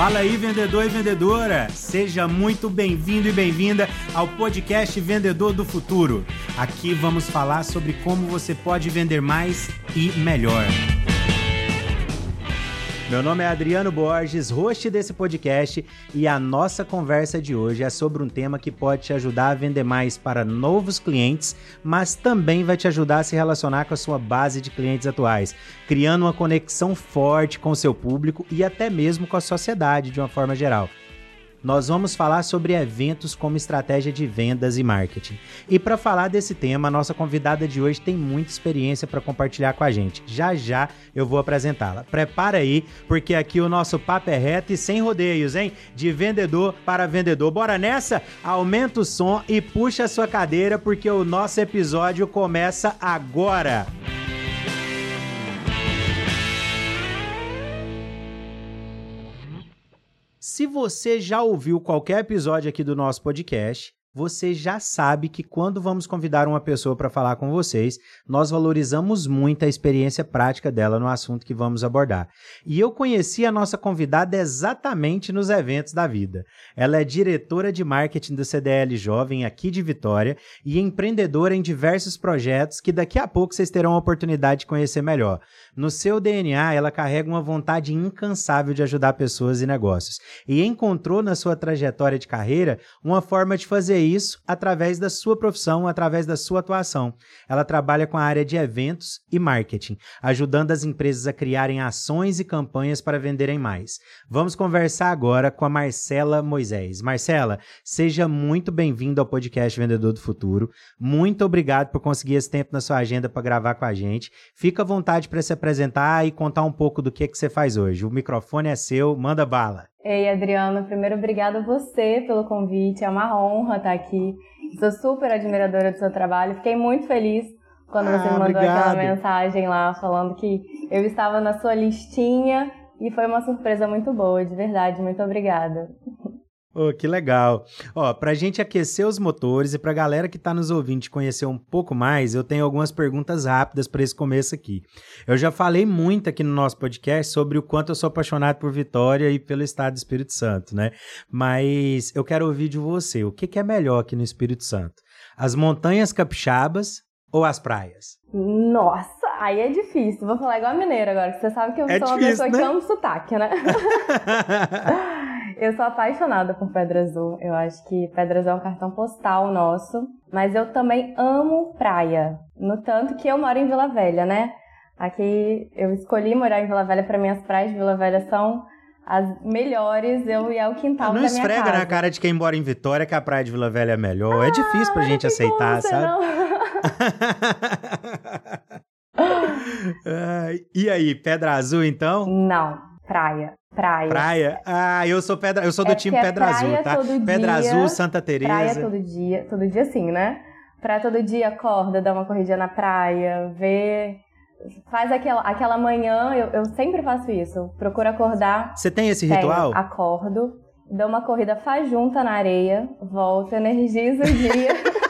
Fala aí, vendedor e vendedora! Seja muito bem-vindo e bem-vinda ao podcast Vendedor do Futuro. Aqui vamos falar sobre como você pode vender mais e melhor. Meu nome é Adriano Borges, host desse podcast, e a nossa conversa de hoje é sobre um tema que pode te ajudar a vender mais para novos clientes, mas também vai te ajudar a se relacionar com a sua base de clientes atuais, criando uma conexão forte com o seu público e até mesmo com a sociedade de uma forma geral nós vamos falar sobre eventos como estratégia de vendas e marketing. E para falar desse tema, a nossa convidada de hoje tem muita experiência para compartilhar com a gente. Já já eu vou apresentá-la. Prepara aí, porque aqui o nosso papo é reto e sem rodeios, hein? De vendedor para vendedor. Bora nessa? Aumenta o som e puxa a sua cadeira, porque o nosso episódio começa agora. Se você já ouviu qualquer episódio aqui do nosso podcast, você já sabe que quando vamos convidar uma pessoa para falar com vocês, nós valorizamos muito a experiência prática dela no assunto que vamos abordar. E eu conheci a nossa convidada exatamente nos eventos da vida. Ela é diretora de marketing do CDL Jovem aqui de Vitória e empreendedora em diversos projetos que daqui a pouco vocês terão a oportunidade de conhecer melhor. No seu DNA, ela carrega uma vontade incansável de ajudar pessoas e negócios e encontrou na sua trajetória de carreira uma forma de fazer isso através da sua profissão, através da sua atuação. Ela trabalha com a área de eventos e marketing, ajudando as empresas a criarem ações e campanhas para venderem mais. Vamos conversar agora com a Marcela Moisés. Marcela, seja muito bem-vinda ao podcast Vendedor do Futuro. Muito obrigado por conseguir esse tempo na sua agenda para gravar com a gente. Fica à vontade para se apresentar e contar um pouco do que, que você faz hoje. O microfone é seu, manda bala. Ei, Adriana, primeiro obrigada a você pelo convite, é uma honra estar aqui. Sou super admiradora do seu trabalho, fiquei muito feliz quando ah, você me mandou obrigado. aquela mensagem lá falando que eu estava na sua listinha e foi uma surpresa muito boa, de verdade, muito obrigada. Oh, que legal. Ó, pra gente aquecer os motores e pra galera que tá nos ouvindo te conhecer um pouco mais, eu tenho algumas perguntas rápidas para esse começo aqui. Eu já falei muito aqui no nosso podcast sobre o quanto eu sou apaixonado por Vitória e pelo estado do Espírito Santo, né? Mas eu quero ouvir de você, o que, que é melhor aqui no Espírito Santo? As montanhas capixabas ou as praias? Nossa, aí é difícil. Vou falar igual a mineira agora, que você sabe que eu é sou difícil, uma pessoa né? que ama sotaque, né? eu sou apaixonada por Pedra Azul. Eu acho que Pedra Azul é um cartão postal nosso. Mas eu também amo praia. No tanto que eu moro em Vila Velha, né? Aqui eu escolhi morar em Vila Velha para minhas praias de Vila Velha são as melhores, eu ia ao quintal não da minha casa. Não esfrega na cara de quem mora em Vitória que a praia de Vila Velha é melhor. Ah, é difícil pra gente aceitar, sabe? Não. e aí, Pedra Azul então? Não, praia. Praia. Praia? Ah, eu sou pedra, eu sou do é time Pedra Azul, tá? Pedra dia, Azul, Santa Teresa. Praia todo dia, todo dia sim, né? Praia todo dia, acorda, dá uma corridinha na praia, vê faz aquela, aquela manhã, eu, eu sempre faço isso. Procuro acordar. Você tem esse ritual? Tenho, acordo, dou uma corrida faz junta na areia, volto, energizo o dia.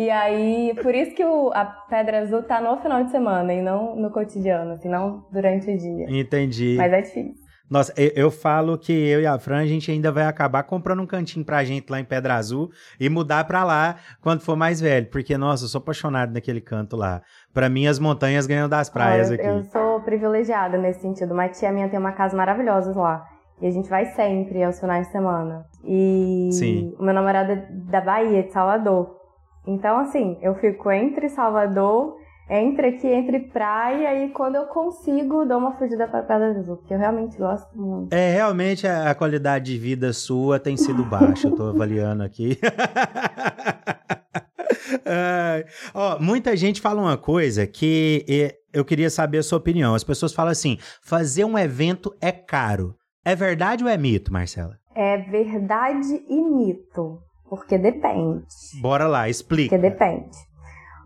E aí, por isso que o, a Pedra Azul tá no final de semana e não no cotidiano, assim, não durante o dia. Entendi. Mas é difícil. Nossa, eu, eu, falo que eu e a Fran, a gente ainda vai acabar comprando um cantinho pra gente lá em Pedra Azul e mudar pra lá quando for mais velho. Porque, nossa, eu sou apaixonado naquele canto lá. Pra mim, as montanhas ganham das praias eu, aqui. Eu sou privilegiada nesse sentido. Uma tia minha tem uma casa maravilhosa lá. E a gente vai sempre aos finais de semana. E Sim. o meu namorado é da Bahia, de Salvador. Então, assim, eu fico entre Salvador, entre aqui, entre praia, e quando eu consigo, dou uma fugida para Pedra Azul, porque eu realmente gosto muito. É, realmente a qualidade de vida sua tem sido baixa, eu tô avaliando aqui. é, ó, muita gente fala uma coisa que eu queria saber a sua opinião. As pessoas falam assim: fazer um evento é caro. É verdade ou é mito, Marcela? É verdade e mito. Porque depende. Bora lá, explica. Porque depende.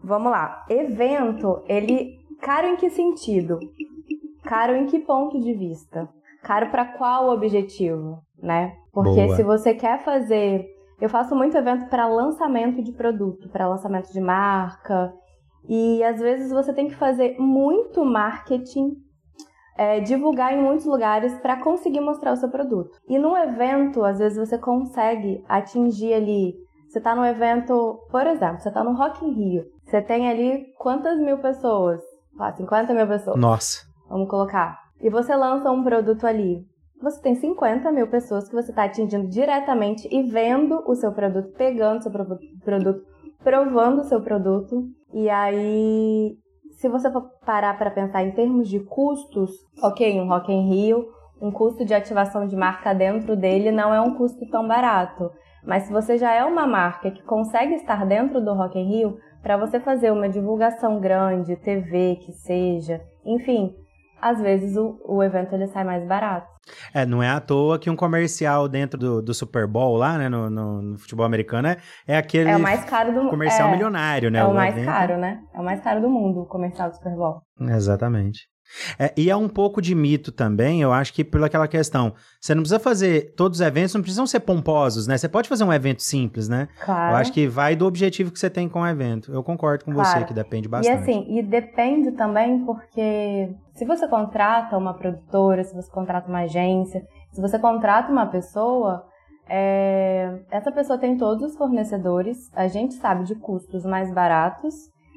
Vamos lá. Evento, ele caro em que sentido? Caro em que ponto de vista? Caro para qual objetivo, né? Porque Boa. se você quer fazer, eu faço muito evento para lançamento de produto, para lançamento de marca, e às vezes você tem que fazer muito marketing é, divulgar em muitos lugares para conseguir mostrar o seu produto. E num evento, às vezes você consegue atingir ali. Você está no evento, por exemplo, você está no Rock in Rio. Você tem ali quantas mil pessoas? Ah, 50 mil pessoas. Nossa. Vamos colocar. E você lança um produto ali. Você tem 50 mil pessoas que você está atingindo diretamente e vendo o seu produto, pegando o seu produto, provando o seu produto. E aí se você for parar para pensar em termos de custos, ok, um Rock in Rio, um custo de ativação de marca dentro dele não é um custo tão barato. Mas se você já é uma marca que consegue estar dentro do Rock in Rio, para você fazer uma divulgação grande, TV que seja, enfim, às vezes o, o evento ele sai mais barato. É, não é à toa que um comercial dentro do, do Super Bowl lá, né, no, no, no futebol americano, é, é aquele é o mais caro do, comercial é, milionário, né? É o, o mais evento. caro, né? É o mais caro do mundo, o comercial do Super Bowl. Exatamente. É, e é um pouco de mito também, eu acho que pela aquela questão. Você não precisa fazer. Todos os eventos não precisam ser pomposos, né? Você pode fazer um evento simples, né? Claro. Eu acho que vai do objetivo que você tem com o evento. Eu concordo com claro. você, que depende bastante. E assim, e depende também porque se você contrata uma produtora, se você contrata uma agência, se você contrata uma pessoa, é... essa pessoa tem todos os fornecedores, a gente sabe de custos mais baratos,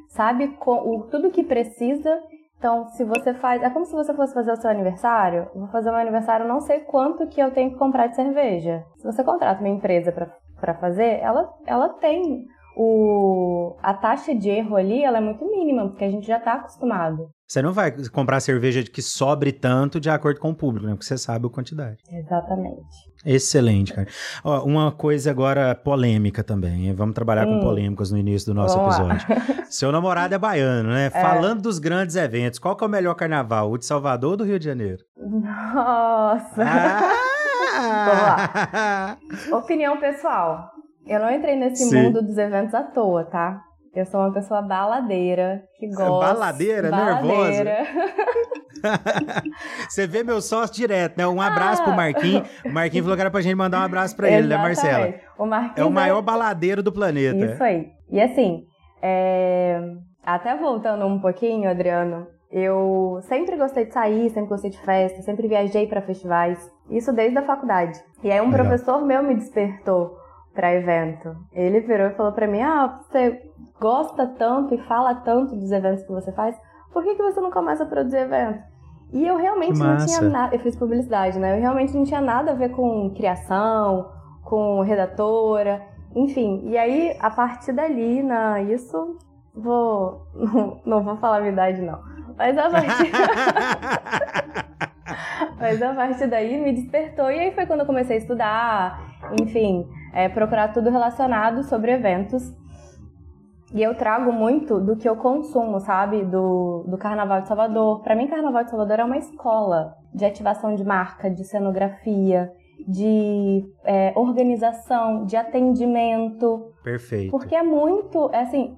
sabe o, tudo que precisa então, se você faz. É como se você fosse fazer o seu aniversário. Vou fazer o meu aniversário, não sei quanto que eu tenho que comprar de cerveja. Se você contrata uma empresa para fazer, ela, ela tem o, a taxa de erro ali ela é muito mínima, porque a gente já está acostumado. Você não vai comprar cerveja que sobre tanto de acordo com o público, né? Porque você sabe a quantidade. Exatamente. Excelente, cara. Ó, uma coisa agora polêmica também. Vamos trabalhar hum. com polêmicas no início do nosso Vamos episódio. Seu namorado é baiano, né? É. Falando dos grandes eventos, qual que é o melhor carnaval? O de Salvador ou do Rio de Janeiro? Nossa! Ah! Vamos lá. Opinião pessoal. Eu não entrei nesse Sim. mundo dos eventos à toa, tá? Eu sou uma pessoa baladeira, que gosta. Baladeira, baladeira. nervosa. Você vê meu sócio direto, né? Um abraço ah. pro Marquinhos. O Marquinhos falou que era pra gente mandar um abraço pra ele, né, Marcela? O Marquinhos é o maior é... baladeiro do planeta. Isso aí. E assim, é... até voltando um pouquinho, Adriano, eu sempre gostei de sair, sempre gostei de festa, sempre viajei para festivais. Isso desde a faculdade. E aí um Legal. professor meu me despertou para evento. Ele virou e falou para mim: "Ah, você gosta tanto e fala tanto dos eventos que você faz, por que, que você não começa a produzir evento?" E eu realmente não tinha nada, eu fiz publicidade, né? Eu realmente não tinha nada a ver com criação, com redatora, enfim. E aí, a partir dali, na isso, vou não, não vou falar a minha idade não. Mas a partir Mas a partir daí me despertou e aí foi quando eu comecei a estudar, enfim, é, procurar tudo relacionado sobre eventos. E eu trago muito do que eu consumo, sabe? Do, do Carnaval de Salvador. Para mim, Carnaval de Salvador é uma escola de ativação de marca, de cenografia, de é, organização, de atendimento. Perfeito. Porque é muito, é assim,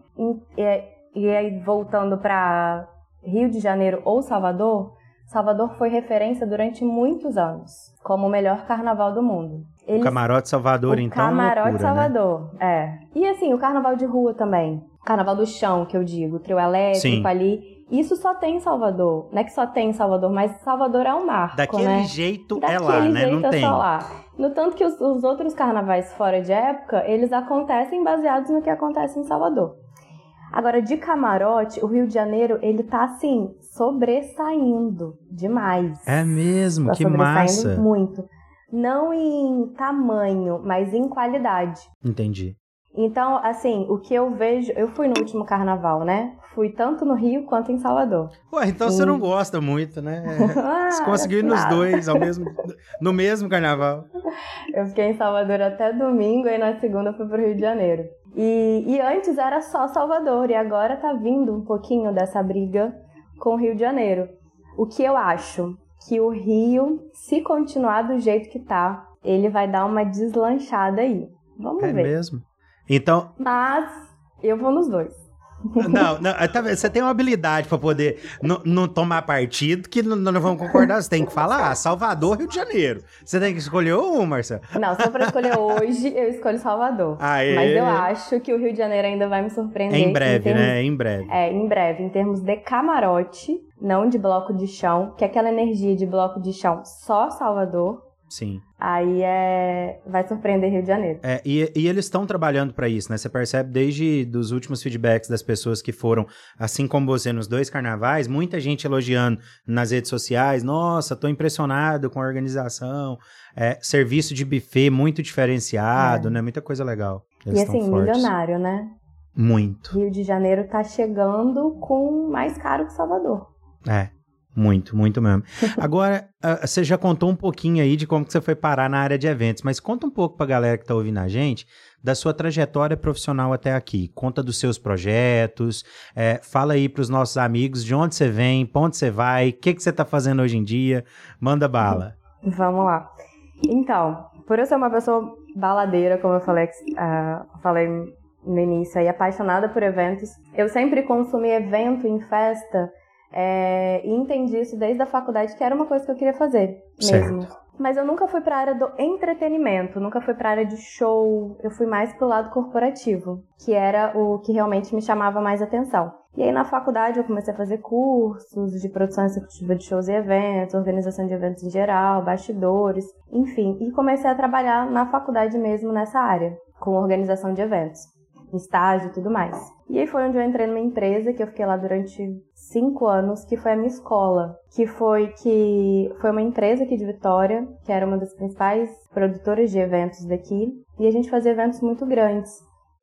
é, e aí voltando para Rio de Janeiro ou Salvador, Salvador foi referência durante muitos anos como o melhor carnaval do mundo. Eles... O Camarote Salvador, o então. Camarote loucura, Salvador, né? é. E assim, o carnaval de rua também. Carnaval do chão, que eu digo, trio elétrico Sim. ali. Isso só tem em Salvador. Não é que só tem em Salvador, mas Salvador é um marco, Daquele né? jeito Daquele é lá, né? Não é tem. Só lá. No tanto que os, os outros carnavais fora de época, eles acontecem baseados no que acontece em Salvador. Agora, de camarote, o Rio de Janeiro, ele tá assim, sobressaindo demais. É mesmo, tá que massa. muito. Não em tamanho, mas em qualidade. Entendi. Então, assim, o que eu vejo. Eu fui no último carnaval, né? Fui tanto no Rio quanto em Salvador. Ué, então e... você não gosta muito, né? ah, você conseguiu ir nos dois, ao mesmo, no mesmo carnaval. Eu fiquei em Salvador até domingo e na segunda fui pro Rio de Janeiro. E, e antes era só Salvador, e agora tá vindo um pouquinho dessa briga com o Rio de Janeiro. O que eu acho? Que o Rio, se continuar do jeito que tá, ele vai dar uma deslanchada aí. Vamos é ver. É mesmo? Então. Mas eu vou nos dois. Não, não tá, você tem uma habilidade para poder não tomar partido que não, vamos concordar. Você tem que falar ah, Salvador, Rio de Janeiro. Você tem que escolher um, Marcelo. Não, se for pra escolher hoje, eu escolho Salvador. Aê. Mas eu acho que o Rio de Janeiro ainda vai me surpreender. Em breve, em termos, né? Em breve. É, em breve. Em termos de camarote, não de bloco de chão, que aquela energia de bloco de chão só Salvador. Sim. Aí é vai surpreender Rio de Janeiro. É, e, e eles estão trabalhando para isso, né? Você percebe desde dos últimos feedbacks das pessoas que foram, assim como você, nos dois carnavais, muita gente elogiando nas redes sociais. Nossa, tô impressionado com a organização. É, serviço de buffet muito diferenciado, é. né? Muita coisa legal. Eles e assim, milionário, né? Muito. Rio de Janeiro tá chegando com mais caro que Salvador. É. Muito, muito mesmo. Agora, uh, você já contou um pouquinho aí de como que você foi parar na área de eventos, mas conta um pouco para a galera que está ouvindo a gente da sua trajetória profissional até aqui. Conta dos seus projetos, é, fala aí para os nossos amigos de onde você vem, para onde você vai, o que, que você está fazendo hoje em dia. Manda bala. Vamos lá. Então, por eu ser uma pessoa baladeira, como eu falei, uh, falei no início, e apaixonada por eventos, eu sempre consumi evento em festa é, e entendi isso desde a faculdade, que era uma coisa que eu queria fazer mesmo. Certo. Mas eu nunca fui para a área do entretenimento, nunca fui para a área de show, eu fui mais pro lado corporativo, que era o que realmente me chamava mais atenção. E aí na faculdade eu comecei a fazer cursos de produção executiva de shows e eventos, organização de eventos em geral, bastidores, enfim, e comecei a trabalhar na faculdade mesmo nessa área, com organização de eventos estágio e tudo mais. E aí foi onde eu entrei numa empresa que eu fiquei lá durante cinco anos, que foi a minha escola, que foi que foi uma empresa aqui de Vitória, que era uma das principais produtoras de eventos daqui, e a gente fazia eventos muito grandes.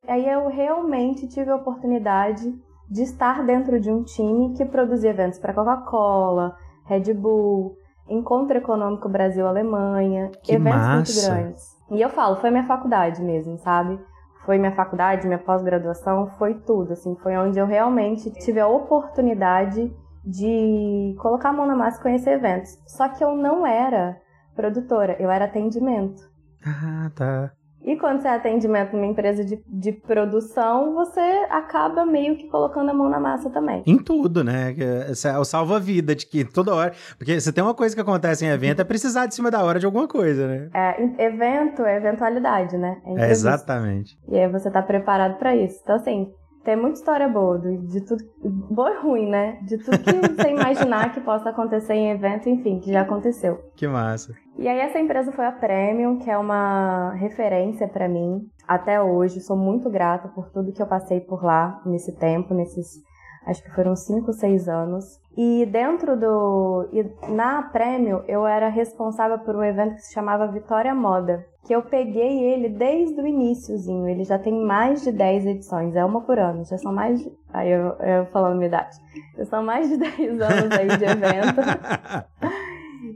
E aí eu realmente tive a oportunidade de estar dentro de um time que produzia eventos para Coca-Cola, Red Bull, Encontro Econômico Brasil-Alemanha, eventos massa. muito grandes. E eu falo, foi minha faculdade mesmo, sabe? Foi minha faculdade, minha pós-graduação, foi tudo, assim, foi onde eu realmente tive a oportunidade de colocar a mão na massa e conhecer eventos. Só que eu não era produtora, eu era atendimento. Ah, tá. E quando você é atendimento numa empresa de, de produção, você acaba meio que colocando a mão na massa também. Em tudo, né? É o salva-vida de que toda hora. Porque se tem uma coisa que acontece em evento, é precisar de cima da hora de alguma coisa, né? É, evento é eventualidade, né? É, é exatamente. E aí você tá preparado para isso. Então, assim, tem muita história boa, de tudo. Boa e ruim, né? De tudo que você imaginar que possa acontecer em evento, enfim, que já aconteceu. Que massa. E aí, essa empresa foi a Premium, que é uma referência para mim até hoje. Sou muito grata por tudo que eu passei por lá nesse tempo, nesses acho que foram 5, 6 anos. E dentro do. E na Prêmio, eu era responsável por um evento que se chamava Vitória Moda, que eu peguei ele desde o iníciozinho. Ele já tem mais de 10 edições, é uma por ano. Já são mais de. Aí eu, eu falando minha idade. Já são mais de 10 anos aí de evento.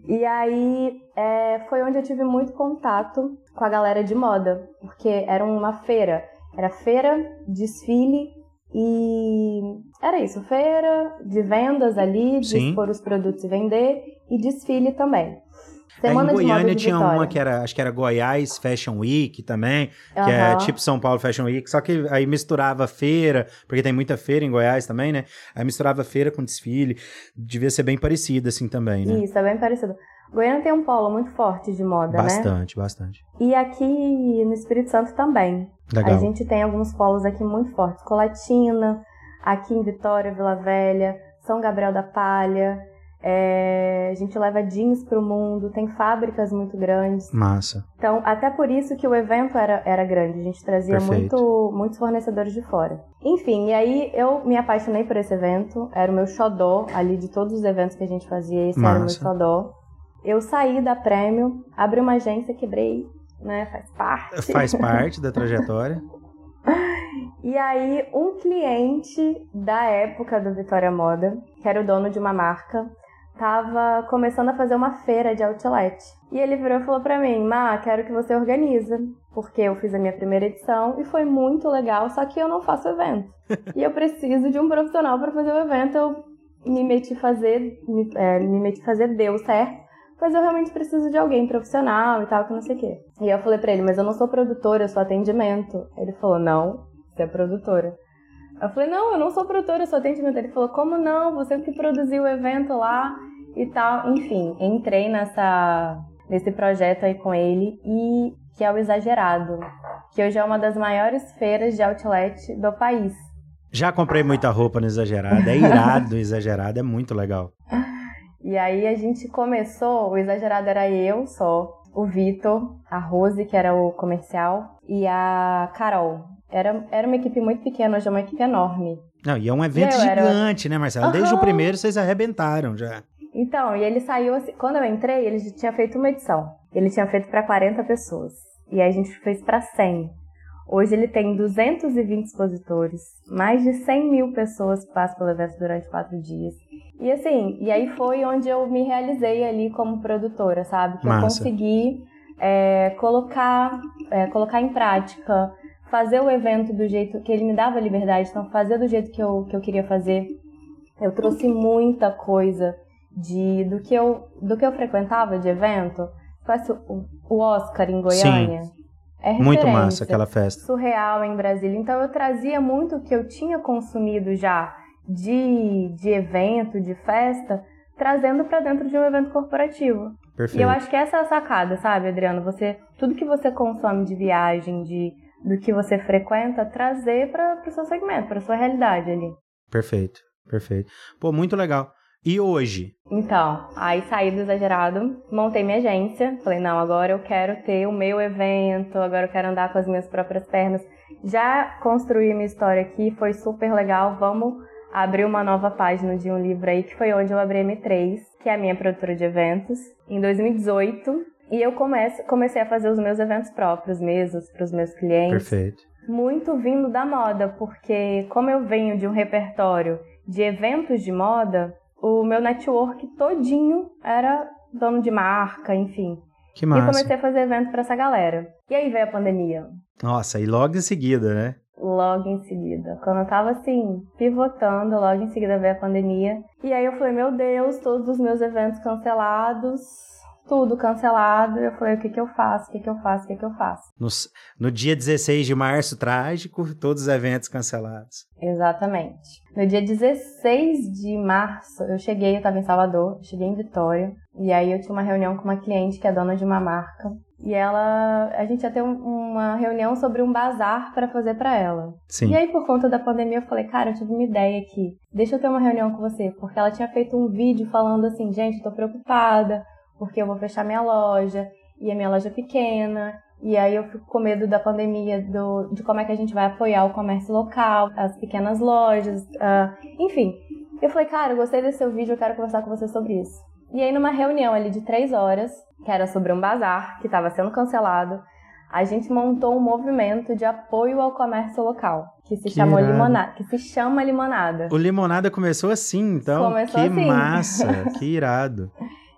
E aí é, foi onde eu tive muito contato com a galera de moda, porque era uma feira. Era feira, desfile e era isso, feira de vendas ali, de Sim. expor os produtos e vender, e desfile também. Semana em Goiânia tinha Vitória. uma que era, acho que era Goiás Fashion Week também, que uhum. é tipo São Paulo Fashion Week, só que aí misturava feira, porque tem muita feira em Goiás também, né? Aí misturava feira com desfile, devia ser bem parecido assim também, né? Isso, é bem parecido. Goiânia tem um polo muito forte de moda, bastante, né? Bastante, bastante. E aqui no Espírito Santo também. Legal. A gente tem alguns polos aqui muito fortes. Colatina, aqui em Vitória, Vila Velha, São Gabriel da Palha. É, a gente leva jeans para o mundo, tem fábricas muito grandes. Massa. Então, até por isso que o evento era, era grande, a gente trazia muito, muitos fornecedores de fora. Enfim, e aí eu me apaixonei por esse evento, era o meu xodó ali de todos os eventos que a gente fazia, esse Massa. era o meu xodó. Eu saí da Prêmio, abri uma agência, quebrei, né? Faz parte. Faz parte da trajetória. E aí, um cliente da época do Vitória Moda, que era o dono de uma marca, tava começando a fazer uma feira de outlet. E ele virou e falou para mim: "Má, quero que você organize, porque eu fiz a minha primeira edição e foi muito legal, só que eu não faço evento. e eu preciso de um profissional para fazer o evento. Eu me meti fazer, me, é, me meti fazer deu certo mas eu realmente preciso de alguém profissional e tal, que não sei o quê. E eu falei pra ele, mas eu não sou produtora, eu sou atendimento. Ele falou, não, você é produtora. Eu falei, não, eu não sou produtora, eu sou atendimento. Ele falou, como não? Você que produziu o evento lá e tal. Enfim, entrei nessa, nesse projeto aí com ele e que é o Exagerado, que hoje é uma das maiores feiras de outlet do país. Já comprei muita roupa no Exagerado, é irado Exagerado, é muito legal. E aí a gente começou, o Exagerado era eu só, o Vitor, a Rose, que era o comercial, e a Carol. Era, era uma equipe muito pequena, hoje é uma equipe enorme. Não, e é um evento gigante, era... né, Marcelo? Uhum. Desde o primeiro vocês arrebentaram já. Então, e ele saiu assim, quando eu entrei, ele tinha feito uma edição. Ele tinha feito para 40 pessoas. E aí a gente fez para 100. Hoje ele tem 220 expositores, mais de 100 mil pessoas que passam pelo evento durante quatro dias. E assim, e aí foi onde eu me realizei ali como produtora, sabe? Que Massa. eu consegui é, colocar, é, colocar em prática, fazer o evento do jeito que ele me dava liberdade, então fazer do jeito que eu, que eu queria fazer. Eu trouxe muita coisa de do que eu do que eu frequentava de evento. Conhece o, o Oscar em Goiânia? Sim. É muito massa aquela festa. Surreal em Brasília. Então eu trazia muito o que eu tinha consumido já de, de evento, de festa, trazendo para dentro de um evento corporativo. Perfeito. E eu acho que essa é a sacada, sabe, Adriano? Você tudo que você consome de viagem, de do que você frequenta, trazer para o seu segmento, para sua realidade ali. Perfeito, perfeito. Pô, muito legal. E hoje? Então, aí saí do exagerado, montei minha agência, falei, não, agora eu quero ter o meu evento, agora eu quero andar com as minhas próprias pernas. Já construí minha história aqui, foi super legal, vamos abrir uma nova página de um livro aí, que foi onde eu abri a M3, que é a minha produtora de eventos, em 2018. E eu comece, comecei a fazer os meus eventos próprios mesmo, para os meus clientes. Perfeito. Muito vindo da moda, porque como eu venho de um repertório de eventos de moda, o meu network todinho era dono de marca, enfim. Que massa. E comecei a fazer evento para essa galera. E aí veio a pandemia. Nossa, e logo em seguida, né? Logo em seguida. Quando eu tava assim, pivotando, logo em seguida veio a pandemia. E aí eu falei, meu Deus, todos os meus eventos cancelados tudo cancelado. Eu falei, o que que eu faço? O que que eu faço? O que que eu faço? No, no dia 16 de março, trágico, todos os eventos cancelados. Exatamente. No dia 16 de março, eu cheguei, eu estava em Salvador, cheguei em Vitória, e aí eu tinha uma reunião com uma cliente que é dona de uma marca, e ela, a gente ia ter um, uma reunião sobre um bazar para fazer para ela. Sim. E aí por conta da pandemia eu falei, cara, eu tive uma ideia aqui. Deixa eu ter uma reunião com você, porque ela tinha feito um vídeo falando assim, gente, tô preocupada, porque eu vou fechar minha loja, e a minha loja é pequena, e aí eu fico com medo da pandemia, do, de como é que a gente vai apoiar o comércio local, as pequenas lojas, uh, enfim. Eu falei, cara, eu gostei desse seu vídeo, eu quero conversar com você sobre isso. E aí numa reunião ali de três horas, que era sobre um bazar que estava sendo cancelado, a gente montou um movimento de apoio ao comércio local, que se que chamou Limonada, que se chama Limonada. O Limonada começou assim, então. Começou que assim. massa, que irado.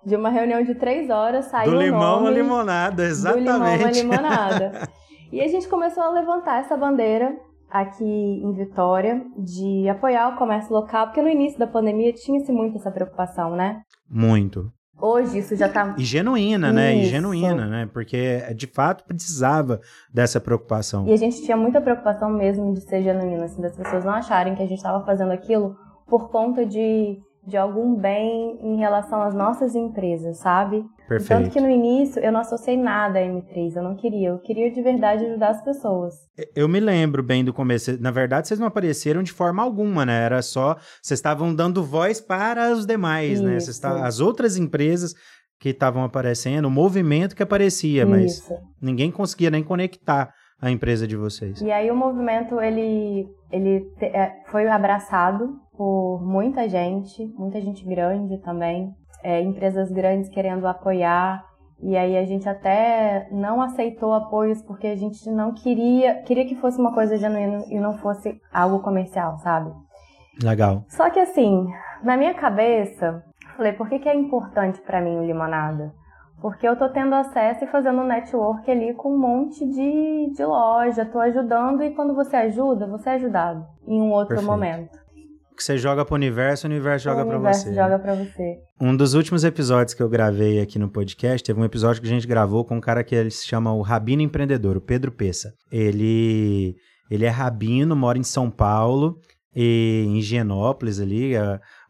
de uma reunião de três horas, saiu Do limão à limonada, exatamente. Do limão à limonada. e a gente começou a levantar essa bandeira aqui em Vitória de apoiar o comércio local, porque no início da pandemia tinha-se muito essa preocupação, né? Muito. Hoje isso já tá. E genuína, isso. né? E genuína, né? Porque de fato precisava dessa preocupação. E a gente tinha muita preocupação mesmo de ser genuína, assim, das pessoas não acharem que a gente estava fazendo aquilo por conta de de algum bem em relação às nossas empresas, sabe? Perfeito. Tanto que no início eu não associei nada a M3, eu não queria, eu queria de verdade ajudar as pessoas. Eu me lembro bem do começo, na verdade vocês não apareceram de forma alguma, né? Era só, vocês estavam dando voz para os demais, Isso. né? Vocês as outras empresas que estavam aparecendo, o movimento que aparecia, mas Isso. ninguém conseguia nem conectar a empresa de vocês. E aí o movimento ele ele te, é, foi abraçado por muita gente, muita gente grande também, é, empresas grandes querendo apoiar. E aí a gente até não aceitou apoios porque a gente não queria, queria que fosse uma coisa genuína e não fosse algo comercial, sabe? Legal. Só que assim, na minha cabeça, falei, por que, que é importante para mim o limonada? Porque eu tô tendo acesso e fazendo um network ali com um monte de, de loja, tô ajudando e quando você ajuda, você é ajudado em um outro Perfeito. momento. Que você joga pro universo, o universo joga para você. O joga para você. Um dos últimos episódios que eu gravei aqui no podcast, teve um episódio que a gente gravou com um cara que ele se chama o Rabino Empreendedor, o Pedro Pessa. Ele ele é rabino, mora em São Paulo e em Higienópolis ali,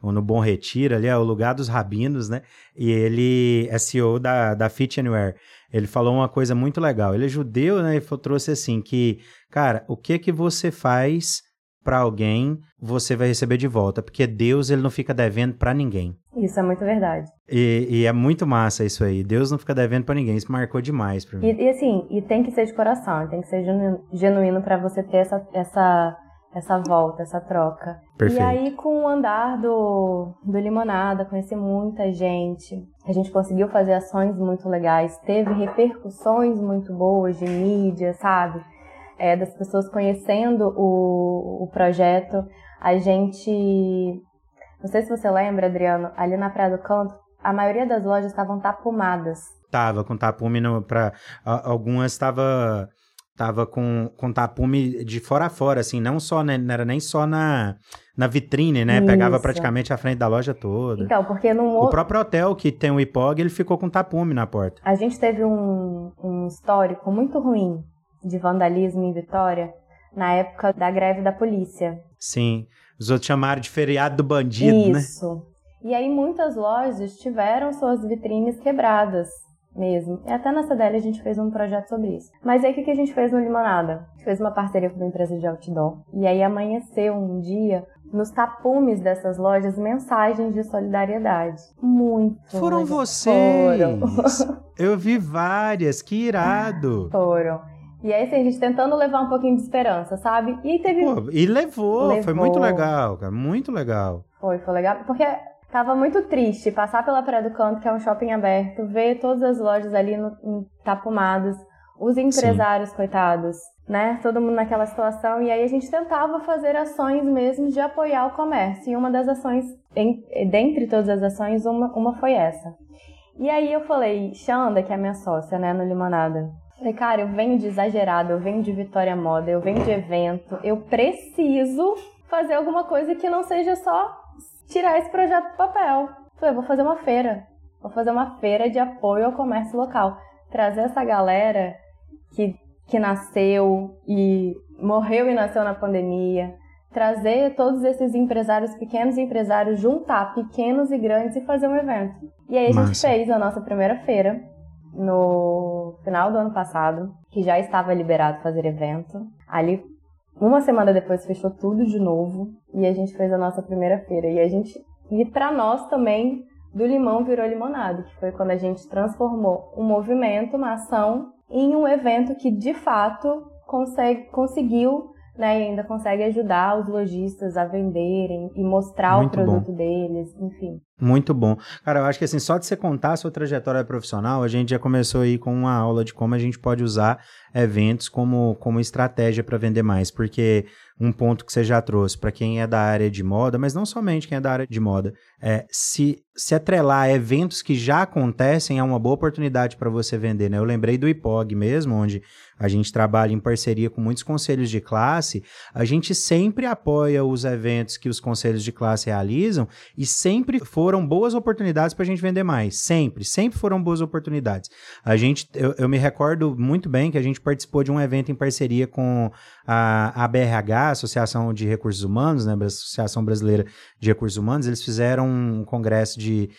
ou no Bom Retiro, ali é o lugar dos rabinos, né? E ele é CEO da, da Fit Anywhere. Ele falou uma coisa muito legal. Ele é judeu, né? E trouxe assim que, cara, o que que você faz para alguém, você vai receber de volta, porque Deus ele não fica devendo para ninguém. Isso é muito verdade. E, e, é muito massa isso aí. Deus não fica devendo para ninguém. Isso marcou demais para mim. E, e, assim, e tem que ser de coração, tem que ser genuíno para você ter essa, essa, essa volta, essa troca. Perfeito. E aí, com o andar do, do Limonada, conheci muita gente. A gente conseguiu fazer ações muito legais, teve repercussões muito boas de mídia, sabe? É, das pessoas conhecendo o, o projeto. A gente não sei se você lembra, Adriano, ali na Praia do Canto, a maioria das lojas estavam tapumadas. Tava com tapume pra. Algumas tava. Tava com, com tapume de fora a fora, assim, não só, né, não era nem só na, na vitrine, né? Isso. Pegava praticamente a frente da loja toda. Então, porque no O próprio hotel que tem o IPOG, ele ficou com tapume na porta. A gente teve um, um histórico muito ruim de vandalismo em Vitória na época da greve da polícia. Sim. Os outros chamaram de feriado do bandido, Isso. né? Isso. E aí muitas lojas tiveram suas vitrines quebradas mesmo. E até na CDL a gente fez um projeto sobre isso. Mas aí o que a gente fez no Limonada? A gente fez uma parceria com uma empresa de outdoor. E aí amanheceu um dia nos tapumes dessas lojas mensagens de solidariedade. Muito. Foram vocês! Foram. Eu vi várias, que irado! Foram. E aí, assim, a gente tentando levar um pouquinho de esperança, sabe? E teve. Pô, e levou, levou, foi muito legal, cara. Muito legal. Foi, foi legal. Porque tava muito triste passar pela Praia do Canto, que é um shopping aberto, ver todas as lojas ali no, tapumadas, os empresários, Sim. coitados, né? Todo mundo naquela situação. E aí a gente tentava fazer ações mesmo de apoiar o comércio. E uma das ações, em, dentre todas as ações, uma, uma foi essa. E aí eu falei, Xanda, que é minha sócia, né, no Limonada, Falei, cara, eu venho de exagerado, eu venho de Vitória Moda, eu venho de evento, eu preciso fazer alguma coisa que não seja só tirar esse projeto do papel. Falei, vou fazer uma feira. Vou fazer uma feira de apoio ao comércio local. Trazer essa galera que, que nasceu e morreu e nasceu na pandemia. Trazer todos esses empresários, pequenos empresários, juntar pequenos e grandes e fazer um evento. E aí a Massa. gente fez a nossa primeira feira no final do ano passado, que já estava liberado fazer evento. Ali, uma semana depois, fechou tudo de novo e a gente fez a nossa primeira feira. E a gente, e para nós também, do limão virou limonado, que foi quando a gente transformou um movimento, uma ação, em um evento que de fato consegue, conseguiu né, e ainda consegue ajudar os lojistas a venderem e mostrar Muito o produto bom. deles, enfim. Muito bom. Cara, eu acho que assim, só de você contar a sua trajetória profissional, a gente já começou aí com uma aula de como a gente pode usar eventos como, como estratégia para vender mais, porque um ponto que você já trouxe para quem é da área de moda, mas não somente quem é da área de moda, é se se atrelar a eventos que já acontecem é uma boa oportunidade para você vender, né? Eu lembrei do IPOG mesmo, onde a gente trabalha em parceria com muitos conselhos de classe, a gente sempre apoia os eventos que os conselhos de classe realizam e sempre foram boas oportunidades para a gente vender mais, sempre, sempre foram boas oportunidades. A gente, eu, eu me recordo muito bem que a gente participou de um evento em parceria com a, BRH, Associação de Recursos Humanos, né, Associação Brasileira de Recursos Humanos, eles fizeram um congresso de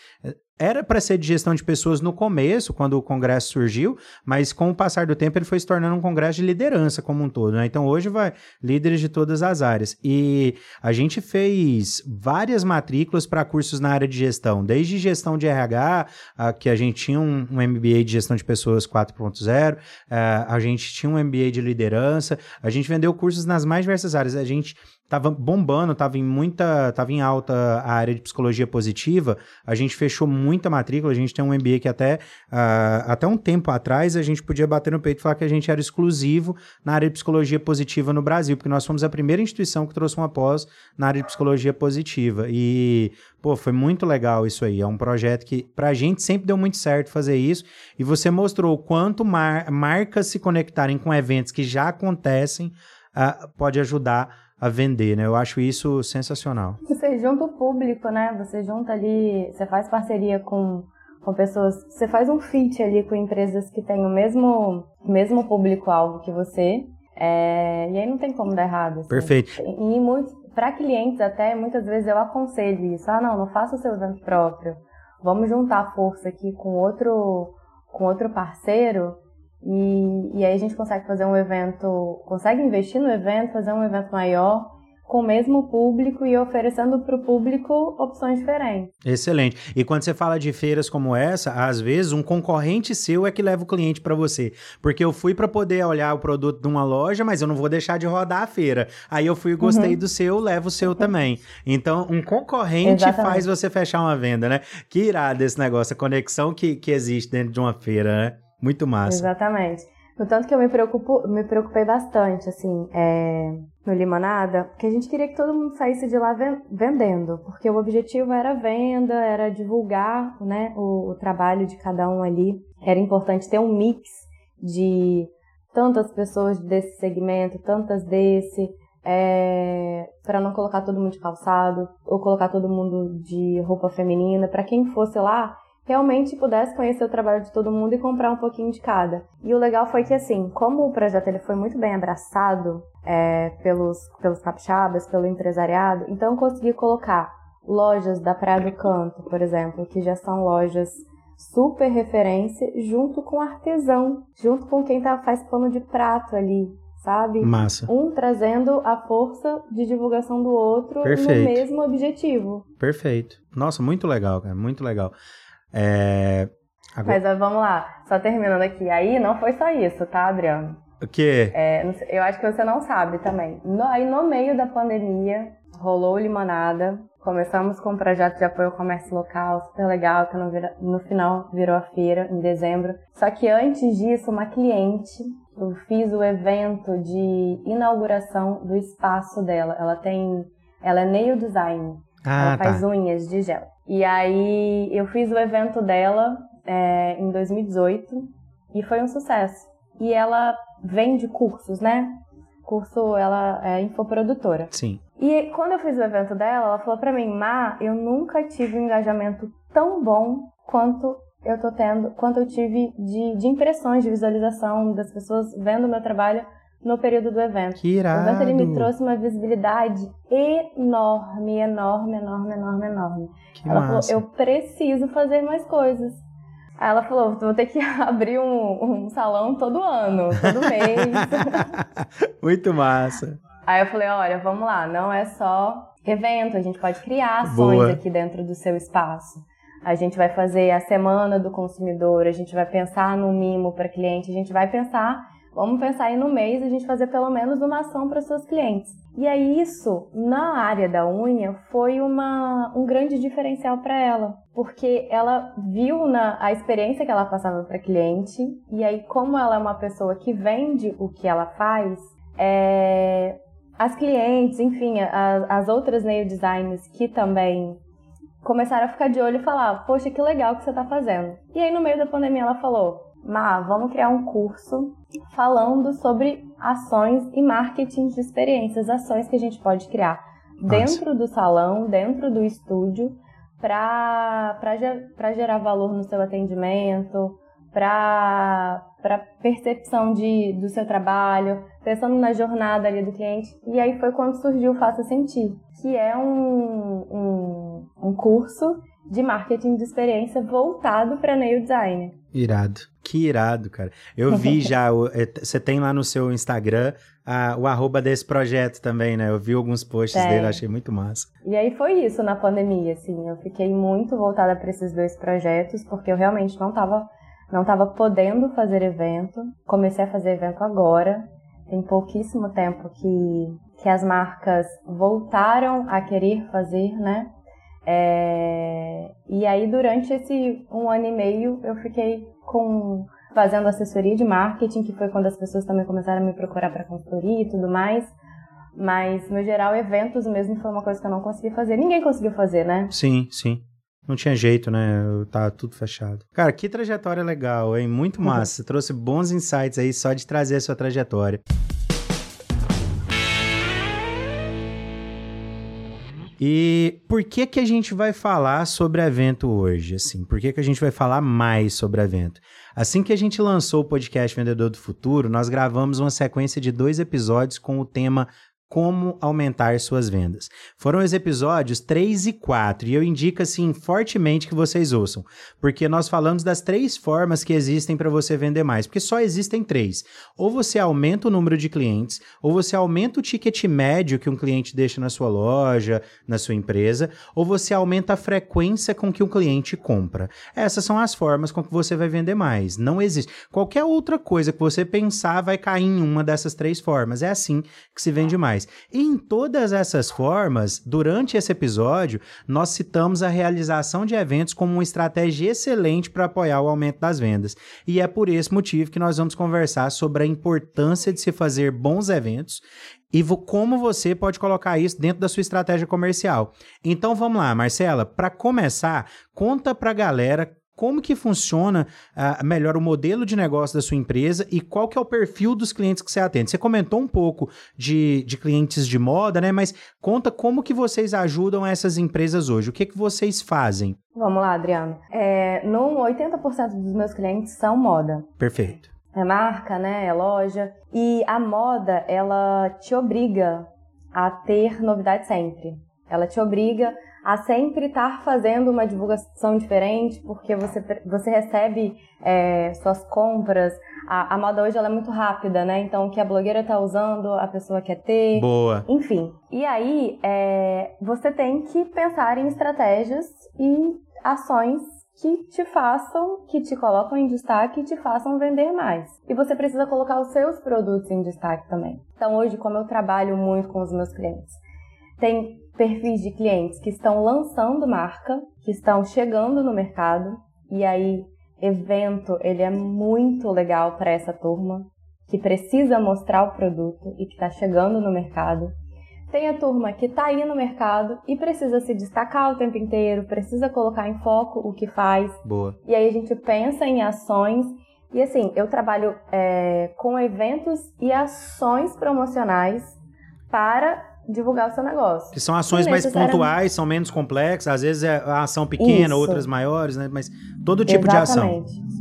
era para ser de gestão de pessoas no começo, quando o congresso surgiu, mas com o passar do tempo ele foi se tornando um congresso de liderança como um todo, né? Então hoje vai líderes de todas as áreas. E a gente fez várias matrículas para cursos na área de gestão, desde gestão de RH, a, que a gente tinha um, um, MBA de gestão de pessoas 4.0, a gente tinha um MBA de liderança, a gente vendeu cursos nas mais diversas áreas. A gente tava bombando, tava em muita, tava em alta a área de psicologia positiva, a gente fechou muita matrícula, a gente tem um MBA que até, uh, até um tempo atrás a gente podia bater no peito e falar que a gente era exclusivo na área de psicologia positiva no Brasil, porque nós fomos a primeira instituição que trouxe uma pós na área de psicologia positiva. E, pô, foi muito legal isso aí, é um projeto que pra gente sempre deu muito certo fazer isso. E você mostrou o quanto mar marcas se conectarem com eventos que já acontecem uh, pode ajudar a vender, né? Eu acho isso sensacional. Você junta o público, né? Você junta ali, você faz parceria com, com pessoas, você faz um fit ali com empresas que têm o mesmo, mesmo público-alvo que você, é, e aí não tem como dar errado. Assim. Perfeito. E muito, para clientes até, muitas vezes eu aconselho isso. Ah, não, não faça o seu evento próprio. Vamos juntar força aqui com outro, com outro parceiro e, e aí a gente consegue fazer um evento, consegue investir no evento, fazer um evento maior, com o mesmo público e oferecendo para o público opções diferentes. Excelente. E quando você fala de feiras como essa, às vezes um concorrente seu é que leva o cliente para você. Porque eu fui para poder olhar o produto de uma loja, mas eu não vou deixar de rodar a feira. Aí eu fui e gostei uhum. do seu, levo o seu também. Então, um concorrente Exatamente. faz você fechar uma venda, né? Que irado esse negócio, a conexão que, que existe dentro de uma feira, né? Muito massa. Exatamente. No tanto que eu me, preocupo, me preocupei bastante, assim, é, no Limonada, porque a gente queria que todo mundo saísse de lá vendendo, porque o objetivo era venda, era divulgar né, o, o trabalho de cada um ali. Era importante ter um mix de tantas pessoas desse segmento, tantas desse, é, para não colocar todo mundo de calçado ou colocar todo mundo de roupa feminina. Para quem fosse lá, realmente pudesse conhecer o trabalho de todo mundo e comprar um pouquinho de cada. E o legal foi que, assim, como o projeto ele foi muito bem abraçado é, pelos, pelos capixabas, pelo empresariado, então eu consegui colocar lojas da Praia do Canto, por exemplo, que já são lojas super referência, junto com artesão, junto com quem tá, faz pano de prato ali, sabe? Massa. Um trazendo a força de divulgação do outro Perfeito. no mesmo objetivo. Perfeito. Nossa, muito legal, cara, muito legal. É... Agora... Mas vamos lá, só terminando aqui. Aí não foi só isso, tá, Adriano? O quê? É, eu acho que você não sabe também. No, aí no meio da pandemia, rolou Limonada. Começamos com um projeto de apoio ao comércio local, super legal, que no, no final virou a feira, em dezembro. Só que antes disso, uma cliente, eu fiz o evento de inauguração do espaço dela. Ela tem. Ela é nail design. Ah, ela faz tá. unhas de gel. E aí eu fiz o evento dela é, em 2018 e foi um sucesso. E ela vende cursos, né? Curso, ela é infoprodutora. Sim. E quando eu fiz o evento dela, ela falou para mim, Má, eu nunca tive um engajamento tão bom quanto eu tô tendo, quanto eu tive de, de impressões, de visualização das pessoas vendo o meu trabalho no período do evento. Que irado. O evento ele me trouxe uma visibilidade enorme, enorme, enorme, enorme, enorme. Que ela massa. falou, eu preciso fazer mais coisas. Aí ela falou, vou ter que abrir um, um salão todo ano, todo mês. Muito massa. Aí eu falei, olha, vamos lá, não é só evento, a gente pode criar ações Boa. aqui dentro do seu espaço. A gente vai fazer a semana do consumidor, a gente vai pensar no mimo para cliente, a gente vai pensar Vamos pensar aí no mês a gente fazer pelo menos uma ação para seus clientes. E aí isso, na área da unha, foi uma, um grande diferencial para ela, porque ela viu na, a experiência que ela passava para cliente, e aí como ela é uma pessoa que vende o que ela faz, é, as clientes, enfim, a, as outras nail designers que também começaram a ficar de olho e falar, poxa, que legal que você está fazendo. E aí no meio da pandemia ela falou, Má, vamos criar um curso falando sobre ações e marketing de experiências, ações que a gente pode criar Nossa. dentro do salão, dentro do estúdio, para gerar valor no seu atendimento, para percepção de, do seu trabalho, pensando na jornada ali do cliente. E aí foi quando surgiu o Faça Sentir, que é um, um, um curso de marketing de experiência voltado para nail designer. Irado. Que irado, cara. Eu vi já, é, você tem lá no seu Instagram a, o arroba desse projeto também, né? Eu vi alguns posts é. dele, achei muito massa. E aí foi isso na pandemia, assim. Eu fiquei muito voltada para esses dois projetos, porque eu realmente não estava não tava podendo fazer evento. Comecei a fazer evento agora. Tem pouquíssimo tempo que, que as marcas voltaram a querer fazer, né? É... E aí, durante esse um ano e meio, eu fiquei com fazendo assessoria de marketing, que foi quando as pessoas também começaram a me procurar para consultoria e tudo mais. Mas, no geral, eventos mesmo foi uma coisa que eu não consegui fazer. Ninguém conseguiu fazer, né? Sim, sim. Não tinha jeito, né? Tá tudo fechado. Cara, que trajetória legal, hein? Muito massa. Uhum. Trouxe bons insights aí só de trazer a sua trajetória. E por que que a gente vai falar sobre evento hoje, assim? Por que que a gente vai falar mais sobre evento? Assim que a gente lançou o podcast Vendedor do Futuro, nós gravamos uma sequência de dois episódios com o tema como aumentar suas vendas. Foram os episódios 3 e 4 e eu indico assim fortemente que vocês ouçam, porque nós falamos das três formas que existem para você vender mais, porque só existem três. Ou você aumenta o número de clientes, ou você aumenta o ticket médio que um cliente deixa na sua loja, na sua empresa, ou você aumenta a frequência com que um cliente compra. Essas são as formas com que você vai vender mais. Não existe qualquer outra coisa que você pensar vai cair em uma dessas três formas. É assim que se vende mais mais. Em todas essas formas, durante esse episódio, nós citamos a realização de eventos como uma estratégia excelente para apoiar o aumento das vendas. E é por esse motivo que nós vamos conversar sobre a importância de se fazer bons eventos e como você pode colocar isso dentro da sua estratégia comercial. Então vamos lá, Marcela, para começar, conta para a galera como que funciona uh, melhor o modelo de negócio da sua empresa e qual que é o perfil dos clientes que você atende. Você comentou um pouco de, de clientes de moda, né? Mas conta como que vocês ajudam essas empresas hoje. O que que vocês fazem? Vamos lá, Adriano. É, no 80% dos meus clientes são moda. Perfeito. É marca, né? É loja. E a moda, ela te obriga a ter novidade sempre. Ela te obriga a sempre estar fazendo uma divulgação diferente, porque você, você recebe é, suas compras. A, a, moda hoje ela é muito rápida, né? Então, o que a blogueira está usando, a pessoa quer ter. Boa. Enfim. E aí, é, você tem que pensar em estratégias e ações que te façam, que te colocam em destaque e te façam vender mais. E você precisa colocar os seus produtos em destaque também. Então, hoje, como eu trabalho muito com os meus clientes, tem perfis de clientes que estão lançando marca, que estão chegando no mercado, e aí evento ele é muito legal para essa turma que precisa mostrar o produto e que está chegando no mercado. Tem a turma que está aí no mercado e precisa se destacar o tempo inteiro, precisa colocar em foco o que faz. Boa. E aí a gente pensa em ações. E assim, eu trabalho é, com eventos e ações promocionais para divulgar o seu negócio. Que são ações mais pontuais, são menos complexas, às vezes é a ação pequena, Isso. outras maiores, né? Mas todo tipo Exatamente. de ação.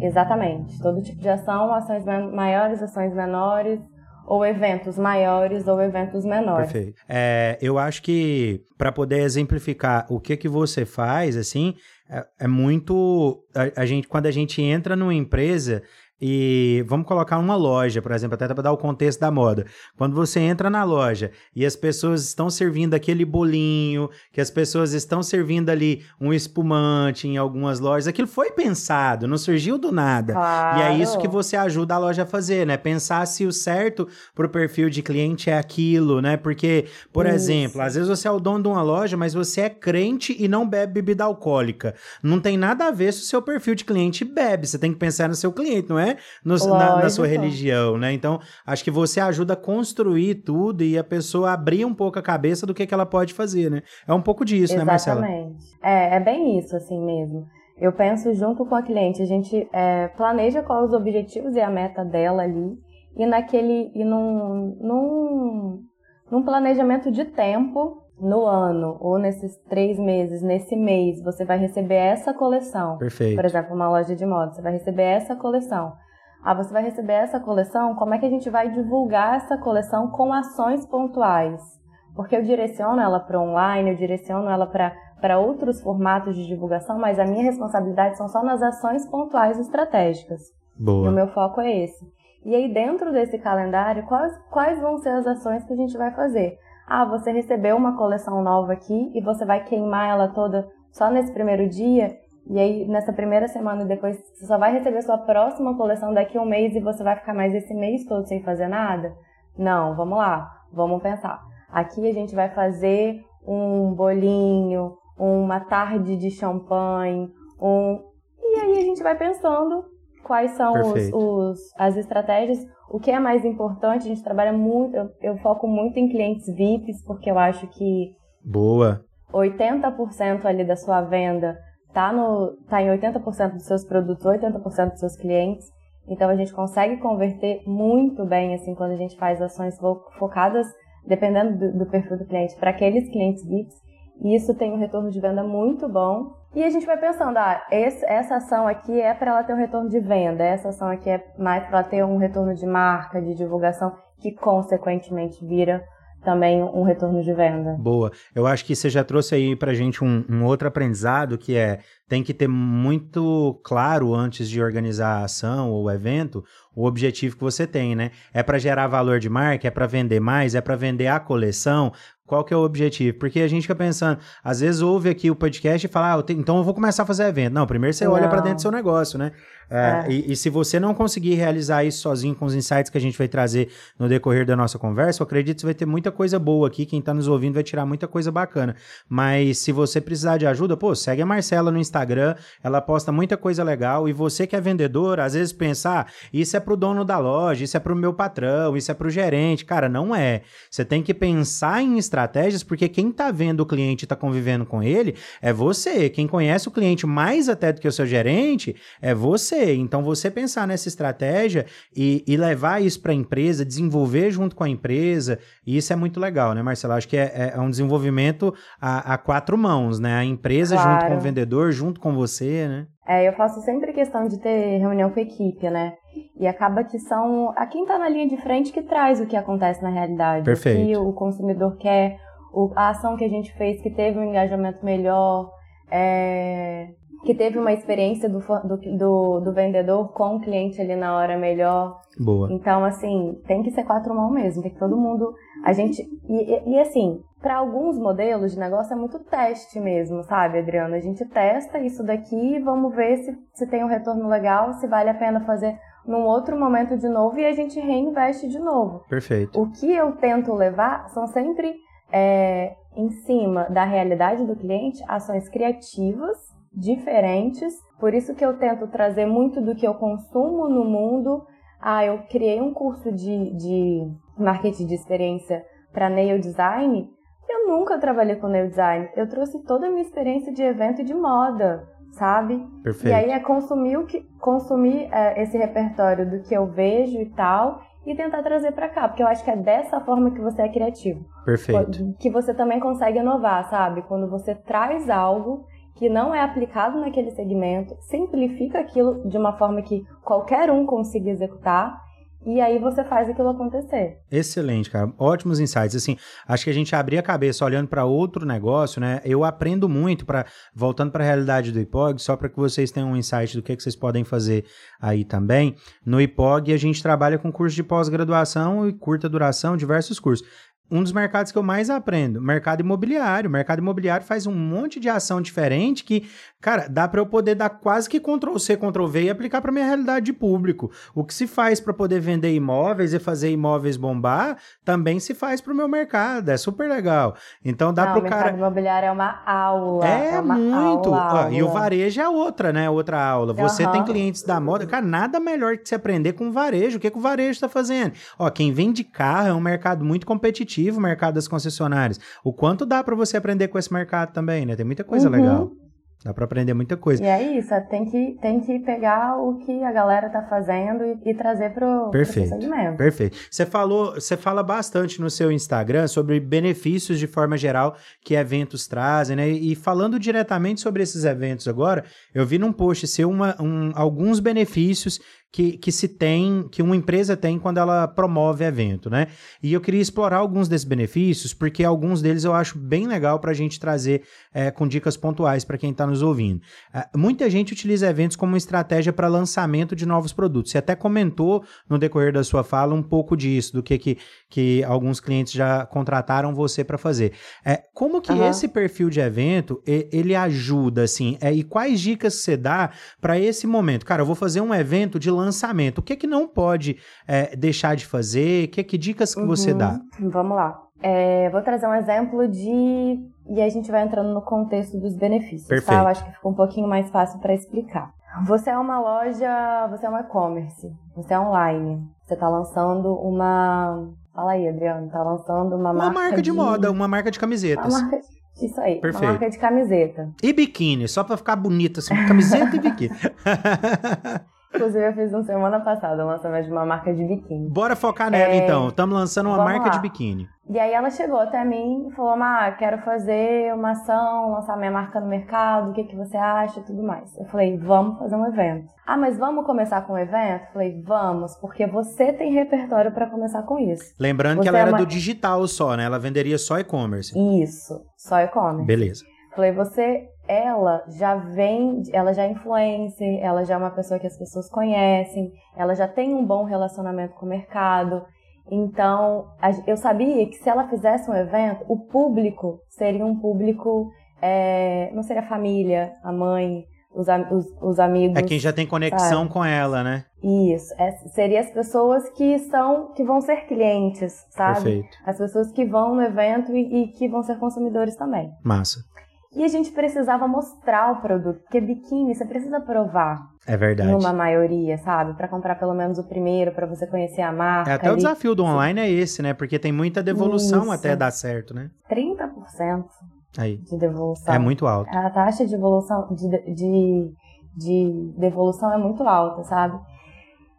Exatamente. Todo tipo de ação, ações maiores, ações menores, ou eventos maiores ou eventos menores. Perfeito. É, eu acho que para poder exemplificar o que que você faz, assim, é, é muito a, a, gente quando a gente entra numa empresa e vamos colocar uma loja, por exemplo, até para dar o contexto da moda. Quando você entra na loja e as pessoas estão servindo aquele bolinho, que as pessoas estão servindo ali um espumante em algumas lojas, aquilo foi pensado, não surgiu do nada. Claro. E é isso que você ajuda a loja a fazer, né? Pensar se o certo para o perfil de cliente é aquilo, né? Porque, por isso. exemplo, às vezes você é o dono de uma loja, mas você é crente e não bebe bebida alcoólica. Não tem nada a ver se o seu perfil de cliente bebe. Você tem que pensar no seu cliente, não é? No, na, na, sua religião, né? Então, acho que você ajuda a construir tudo e a pessoa abrir um pouco a cabeça do que, que ela pode fazer, né? É um pouco disso, Exatamente. né, Marcela? Exatamente. É, é bem isso, assim mesmo. Eu penso junto com a cliente, a gente é, planeja quais os objetivos e a meta dela ali, e naquele. e num, num, num planejamento de tempo no ano ou nesses três meses, nesse mês, você vai receber essa coleção. Perfeito. Por exemplo, uma loja de moda, você vai receber essa coleção. Ah, você vai receber essa coleção, como é que a gente vai divulgar essa coleção com ações pontuais? Porque eu direciono ela para online, eu direciono ela para outros formatos de divulgação, mas a minha responsabilidade são só nas ações pontuais estratégicas. Boa. E o meu foco é esse. E aí, dentro desse calendário, quais, quais vão ser as ações que a gente vai fazer? Ah, você recebeu uma coleção nova aqui e você vai queimar ela toda só nesse primeiro dia, e aí nessa primeira semana depois você só vai receber sua próxima coleção daqui a um mês e você vai ficar mais esse mês todo sem fazer nada? Não, vamos lá, vamos pensar. Aqui a gente vai fazer um bolinho, uma tarde de champanhe, um. E aí a gente vai pensando quais são os, os, as estratégias o que é mais importante, a gente trabalha muito, eu, eu foco muito em clientes VIPs, porque eu acho que. Boa! 80% ali da sua venda tá, no, tá em 80% dos seus produtos, 80% dos seus clientes. Então a gente consegue converter muito bem, assim, quando a gente faz ações focadas, dependendo do, do perfil do cliente, para aqueles clientes VIPs. E isso tem um retorno de venda muito bom. E a gente vai pensando, ah, esse, essa ação aqui é para ela ter um retorno de venda, essa ação aqui é mais para ela ter um retorno de marca, de divulgação, que consequentemente vira também um retorno de venda. Boa. Eu acho que você já trouxe aí pra gente um, um outro aprendizado que é tem que ter muito claro antes de organizar a ação ou o evento o objetivo que você tem, né? É para gerar valor de marca, é para vender mais, é para vender a coleção, qual que é o objetivo? Porque a gente fica pensando, às vezes ouve aqui o podcast e fala, ah, eu tenho, então eu vou começar a fazer evento. Não, primeiro você Não. olha para dentro do seu negócio, né? É, é. E, e, se você não conseguir realizar isso sozinho com os insights que a gente vai trazer no decorrer da nossa conversa, eu acredito que você vai ter muita coisa boa aqui. Quem está nos ouvindo vai tirar muita coisa bacana. Mas se você precisar de ajuda, pô, segue a Marcela no Instagram, ela posta muita coisa legal. E você que é vendedor, às vezes pensar, ah, isso é pro dono da loja, isso é pro meu patrão, isso é pro gerente. Cara, não é. Você tem que pensar em estratégias, porque quem está vendo o cliente e está convivendo com ele é você. Quem conhece o cliente mais até do que o seu gerente é você. Então, você pensar nessa estratégia e, e levar isso para a empresa, desenvolver junto com a empresa, isso é muito legal, né, Marcelo? Acho que é, é um desenvolvimento a, a, quatro mãos, né? A empresa claro. junto com o vendedor, junto com você, né? É, eu faço sempre questão de ter reunião com a equipe, né? E acaba que são a quem está na linha de frente que traz o que acontece na realidade. Perfeito. O que o consumidor quer, a ação que a gente fez que teve um engajamento melhor, é, que teve uma experiência do, do, do, do, vendedor com o cliente ali na hora melhor. Boa. Então, assim, tem que ser quatro mãos mesmo, tem que todo mundo. A gente. E, e, e assim, para alguns modelos de negócio é muito teste mesmo, sabe, Adriana? A gente testa isso daqui e vamos ver se, se tem um retorno legal, se vale a pena fazer num outro momento de novo e a gente reinveste de novo. Perfeito. O que eu tento levar são sempre. É, em cima da realidade do cliente, ações criativas diferentes. Por isso que eu tento trazer muito do que eu consumo no mundo. Ah, eu criei um curso de, de marketing de experiência para nail design. Eu nunca trabalhei com nail design. Eu trouxe toda a minha experiência de evento e de moda, sabe? Perfeito. E aí é consumir, o que, consumir é, esse repertório do que eu vejo e tal e tentar trazer para cá, porque eu acho que é dessa forma que você é criativo. Perfeito. Que você também consegue inovar, sabe? Quando você traz algo que não é aplicado naquele segmento, simplifica aquilo de uma forma que qualquer um consiga executar e aí você faz aquilo acontecer. Excelente, cara. Ótimos insights. Assim, acho que a gente abrir a cabeça olhando para outro negócio, né? Eu aprendo muito para voltando para a realidade do IPOG, só para que vocês tenham um insight do que, que vocês podem fazer aí também. No IPOG a gente trabalha com curso de pós-graduação e curta duração, diversos cursos um dos mercados que eu mais aprendo, mercado imobiliário. O mercado imobiliário faz um monte de ação diferente que, cara, dá para eu poder dar quase que Ctrl C, Ctrl V e aplicar para minha realidade de público. O que se faz para poder vender imóveis e fazer imóveis bombar, também se faz para o meu mercado. É super legal. Então dá para o cara. O mercado imobiliário é uma aula. É, é uma muito. Aula, aula. E o varejo é outra, né? Outra aula. Você uhum. tem clientes da moda, cara, nada melhor que se aprender com o varejo. O que, que o varejo está fazendo? Ó, quem vende carro é um mercado muito competitivo competitivo o mercado das concessionárias. O quanto dá para você aprender com esse mercado também, né? Tem muita coisa uhum. legal. Dá para aprender muita coisa. E é isso, tem que, tem que pegar o que a galera tá fazendo e, e trazer pro, perfeito, pro segmento. Perfeito. Você falou, você fala bastante no seu Instagram sobre benefícios de forma geral que eventos trazem, né? E falando diretamente sobre esses eventos agora, eu vi num post seu uma, um, alguns benefícios que, que se tem, que uma empresa tem quando ela promove evento, né? E eu queria explorar alguns desses benefícios, porque alguns deles eu acho bem legal para a gente trazer é, com dicas pontuais para quem está nos ouvindo. É, muita gente utiliza eventos como estratégia para lançamento de novos produtos. Você até comentou no decorrer da sua fala um pouco disso, do que, que, que alguns clientes já contrataram você para fazer. É, como que uhum. esse perfil de evento ele ajuda, assim, é, e quais dicas você dá para esse momento? Cara, eu vou fazer um evento de lançamento lançamento. O que é que não pode é, deixar de fazer? Que, que dicas que uhum. você dá? Vamos lá. É, vou trazer um exemplo de. E a gente vai entrando no contexto dos benefícios. Perfeito. Tá? Eu acho que fica um pouquinho mais fácil para explicar. Você é uma loja, você é um e-commerce, você é online, você está lançando uma. Fala aí, Adriano, tá lançando uma, uma marca. marca de, de, moda, uma marca de camisetas. Uma marca Isso aí, Perfeito. uma marca de camiseta. E biquíni, só para ficar bonito, assim, camiseta e biquíni. Inclusive, eu fiz na semana passada o lançamento de uma marca de biquíni. Bora focar nela é... então. Estamos lançando uma marca lá. de biquíni. E aí ela chegou até mim e falou: Má, quero fazer uma ação, lançar minha marca no mercado, o que, que você acha e tudo mais. Eu falei, vamos fazer um evento. Ah, mas vamos começar com um evento? Eu falei, vamos, porque você tem repertório para começar com isso. Lembrando você que ela é era uma... do digital só, né? Ela venderia só e-commerce. Isso, só e-commerce. Beleza. Falei, você, ela já vem, ela já é influencer, ela já é uma pessoa que as pessoas conhecem, ela já tem um bom relacionamento com o mercado. Então, eu sabia que se ela fizesse um evento, o público seria um público, é, não seria a família, a mãe, os, os, os, amigos. É quem já tem conexão sabe? com ela, né? Isso. É, seria as pessoas que são, que vão ser clientes, sabe? Perfeito. As pessoas que vão no evento e, e que vão ser consumidores também. Massa. E a gente precisava mostrar o produto, porque biquíni você precisa provar. É verdade. Numa maioria, sabe? Para comprar pelo menos o primeiro, para você conhecer a marca. É, até ali. o desafio do online é esse, né? Porque tem muita devolução Isso. até dar certo, né? 30% Aí. de devolução. É muito alto. A taxa de evolução de, de, de devolução é muito alta, sabe?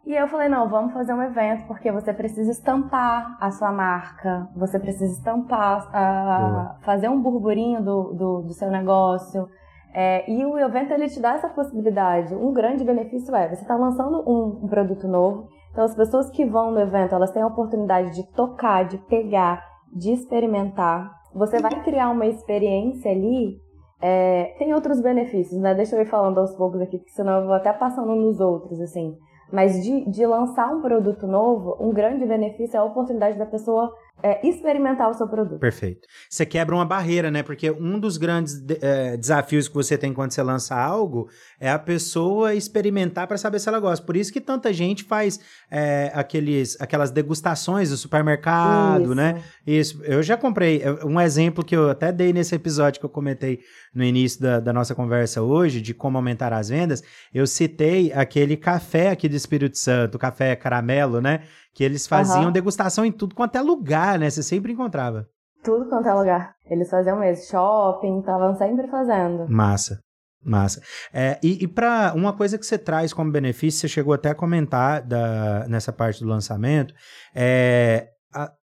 E eu falei, não, vamos fazer um evento, porque você precisa estampar a sua marca, você precisa estampar, a, fazer um burburinho do, do, do seu negócio. É, e o evento, ele te dá essa possibilidade. Um grande benefício é, você está lançando um, um produto novo, então as pessoas que vão no evento, elas têm a oportunidade de tocar, de pegar, de experimentar. Você vai criar uma experiência ali é, tem outros benefícios, né? Deixa eu ir falando aos poucos aqui, porque senão eu vou até passando nos outros, assim. Mas de, de lançar um produto novo, um grande benefício é a oportunidade da pessoa é, experimentar o seu produto. Perfeito. Você quebra uma barreira, né? Porque um dos grandes de, é, desafios que você tem quando você lança algo é a pessoa experimentar para saber se ela gosta. Por isso que tanta gente faz é, aqueles, aquelas degustações do supermercado, isso. né? Isso. Eu já comprei. Um exemplo que eu até dei nesse episódio que eu comentei no início da, da nossa conversa hoje, de como aumentar as vendas, eu citei aquele café aqui do Espírito Santo, café caramelo, né? Que eles faziam uhum. degustação em tudo quanto é lugar, né? Você sempre encontrava. Tudo quanto é lugar. Eles faziam mesmo. Shopping, estavam sempre fazendo. Massa. Massa. É, e e para uma coisa que você traz como benefício, você chegou até a comentar da, nessa parte do lançamento, é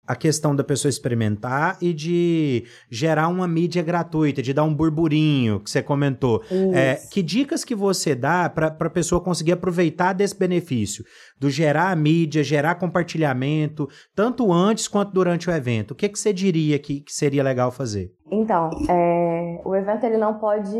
a, questão da pessoa experimentar e de gerar uma mídia gratuita, de dar um burburinho que você comentou. É, que dicas que você dá para a pessoa conseguir aproveitar desse benefício? Do gerar mídia, gerar compartilhamento, tanto antes quanto durante o evento. O que, que você diria que, que seria legal fazer? Então, é, o evento ele não pode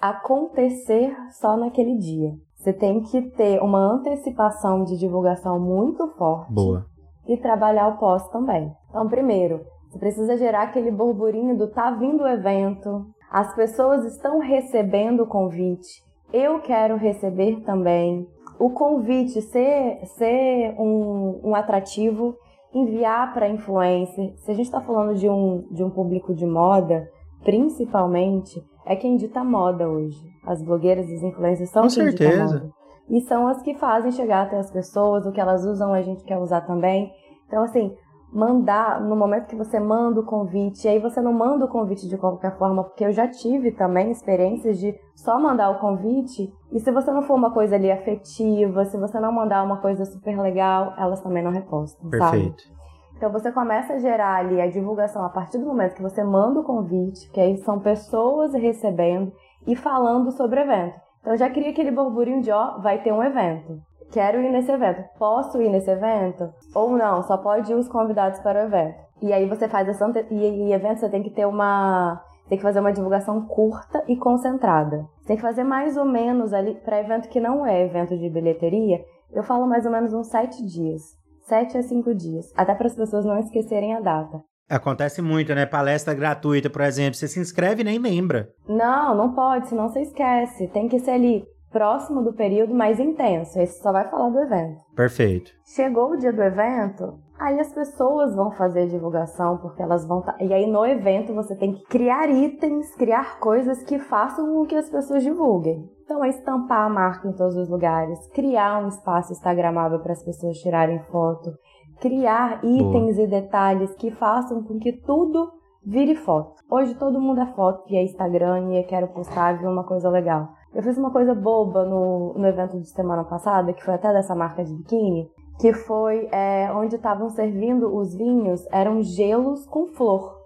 acontecer só naquele dia. Você tem que ter uma antecipação de divulgação muito forte. Boa e trabalhar o pós também. Então, primeiro, você precisa gerar aquele burburinho do tá vindo o evento, as pessoas estão recebendo o convite, eu quero receber também. O convite ser, ser um, um atrativo, enviar para influencer. Se a gente está falando de um, de um público de moda, principalmente, é quem dita moda hoje. As blogueiras e os influencers são Com quem certeza. E são as que fazem chegar até as pessoas, o que elas usam a gente quer usar também. Então, assim, mandar, no momento que você manda o convite, aí você não manda o convite de qualquer forma, porque eu já tive também experiências de só mandar o convite, e se você não for uma coisa ali afetiva, se você não mandar uma coisa super legal, elas também não repostam, Perfeito. sabe? Então você começa a gerar ali a divulgação a partir do momento que você manda o convite, que aí são pessoas recebendo e falando sobre o evento. Então já cria aquele burburinho de, ó, vai ter um evento. Quero ir nesse evento. Posso ir nesse evento? Ou não, só pode ir os convidados para o evento. E aí você faz essa e, e evento você tem que ter uma tem que fazer uma divulgação curta e concentrada. Tem que fazer mais ou menos ali para evento que não é evento de bilheteria. Eu falo mais ou menos uns sete dias, sete a cinco dias, até para as pessoas não esquecerem a data. Acontece muito, né? Palestra gratuita, por exemplo. Você se inscreve e nem lembra. Não, não pode, senão você esquece. Tem que ser ali próximo do período mais intenso. Esse só vai falar do evento. Perfeito. Chegou o dia do evento, aí as pessoas vão fazer divulgação, porque elas vão. Tá... E aí no evento você tem que criar itens, criar coisas que façam com que as pessoas divulguem. Então é estampar a marca em todos os lugares, criar um espaço instagramável para as pessoas tirarem foto, criar itens Boa. e detalhes que façam com que tudo vire foto. Hoje todo mundo é foto e é Instagram e eu quero postar e ver uma coisa legal. Eu fiz uma coisa boba no, no evento de semana passada, que foi até dessa marca de biquíni, que foi é, onde estavam servindo os vinhos, eram gelos com flor.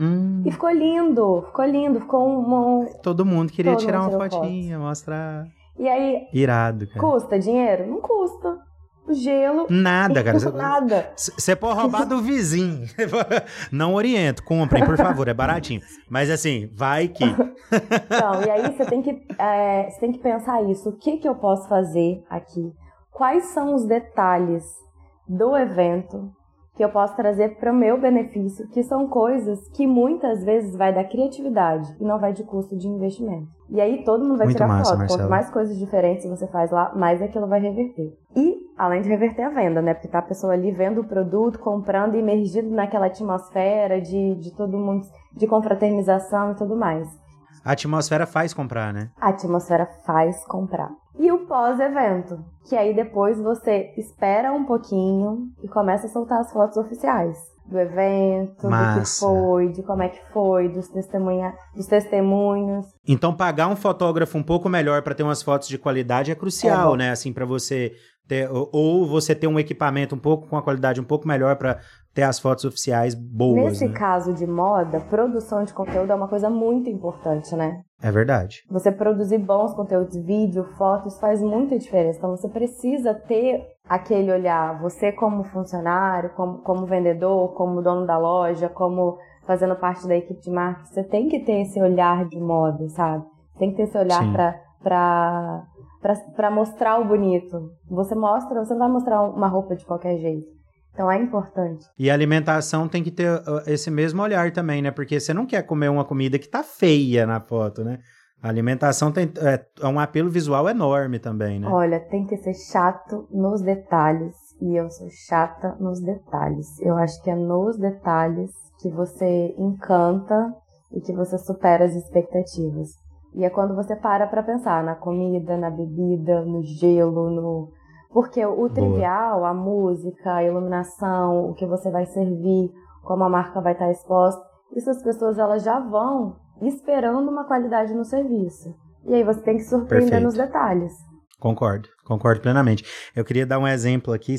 Hum. E ficou lindo, ficou lindo, ficou um. Todo mundo queria Todo tirar uma fotinha, foto. mostrar. E aí. Irado, cara. Custa dinheiro? Não custa. Gelo. Nada, cara. Nada. Você pode roubar do vizinho. Não oriento, comprem, por favor, é baratinho. Mas assim, vai que. Então, e aí você tem que, é, tem que pensar isso. O que, que eu posso fazer aqui? Quais são os detalhes do evento que eu posso trazer para o meu benefício, que são coisas que muitas vezes vai da criatividade e não vai de custo de investimento. E aí todo mundo vai Muito tirar massa, foto. Marcelo. Quanto mais coisas diferentes você faz lá, mais aquilo vai reverter. E além de reverter a venda, né? Porque tá a pessoa ali vendo o produto, comprando, imergido naquela atmosfera de, de todo mundo, de confraternização e tudo mais. A atmosfera faz comprar, né? A atmosfera faz comprar. E o pós-evento, que aí depois você espera um pouquinho e começa a soltar as fotos oficiais do evento, Massa. do que foi, de como é que foi, dos, testemunha, dos testemunhos. Então pagar um fotógrafo um pouco melhor para ter umas fotos de qualidade é crucial, é né? Assim para você ter, ou você ter um equipamento um pouco com a qualidade um pouco melhor para ter as fotos oficiais boas. Nesse né? caso de moda, produção de conteúdo é uma coisa muito importante, né? É verdade. Você produzir bons conteúdos, vídeo, fotos, faz muita diferença. Então você precisa ter aquele olhar, você como funcionário, como, como vendedor, como dono da loja, como fazendo parte da equipe de marketing, você tem que ter esse olhar de moda, sabe? Tem que ter esse olhar para para mostrar o bonito. Você mostra, você não vai mostrar uma roupa de qualquer jeito. Então é importante. E a alimentação tem que ter uh, esse mesmo olhar também, né? Porque você não quer comer uma comida que tá feia na foto, né? A alimentação tem é, é um apelo visual enorme também, né? Olha, tem que ser chato nos detalhes. E eu sou chata nos detalhes. Eu acho que é nos detalhes que você encanta e que você supera as expectativas. E é quando você para para pensar na comida, na bebida, no gelo, no porque o trivial, Boa. a música, a iluminação, o que você vai servir, como a marca vai estar exposta, isso as pessoas elas já vão esperando uma qualidade no serviço. E aí você tem que surpreender Perfeito. nos detalhes. Concordo, concordo plenamente. Eu queria dar um exemplo aqui,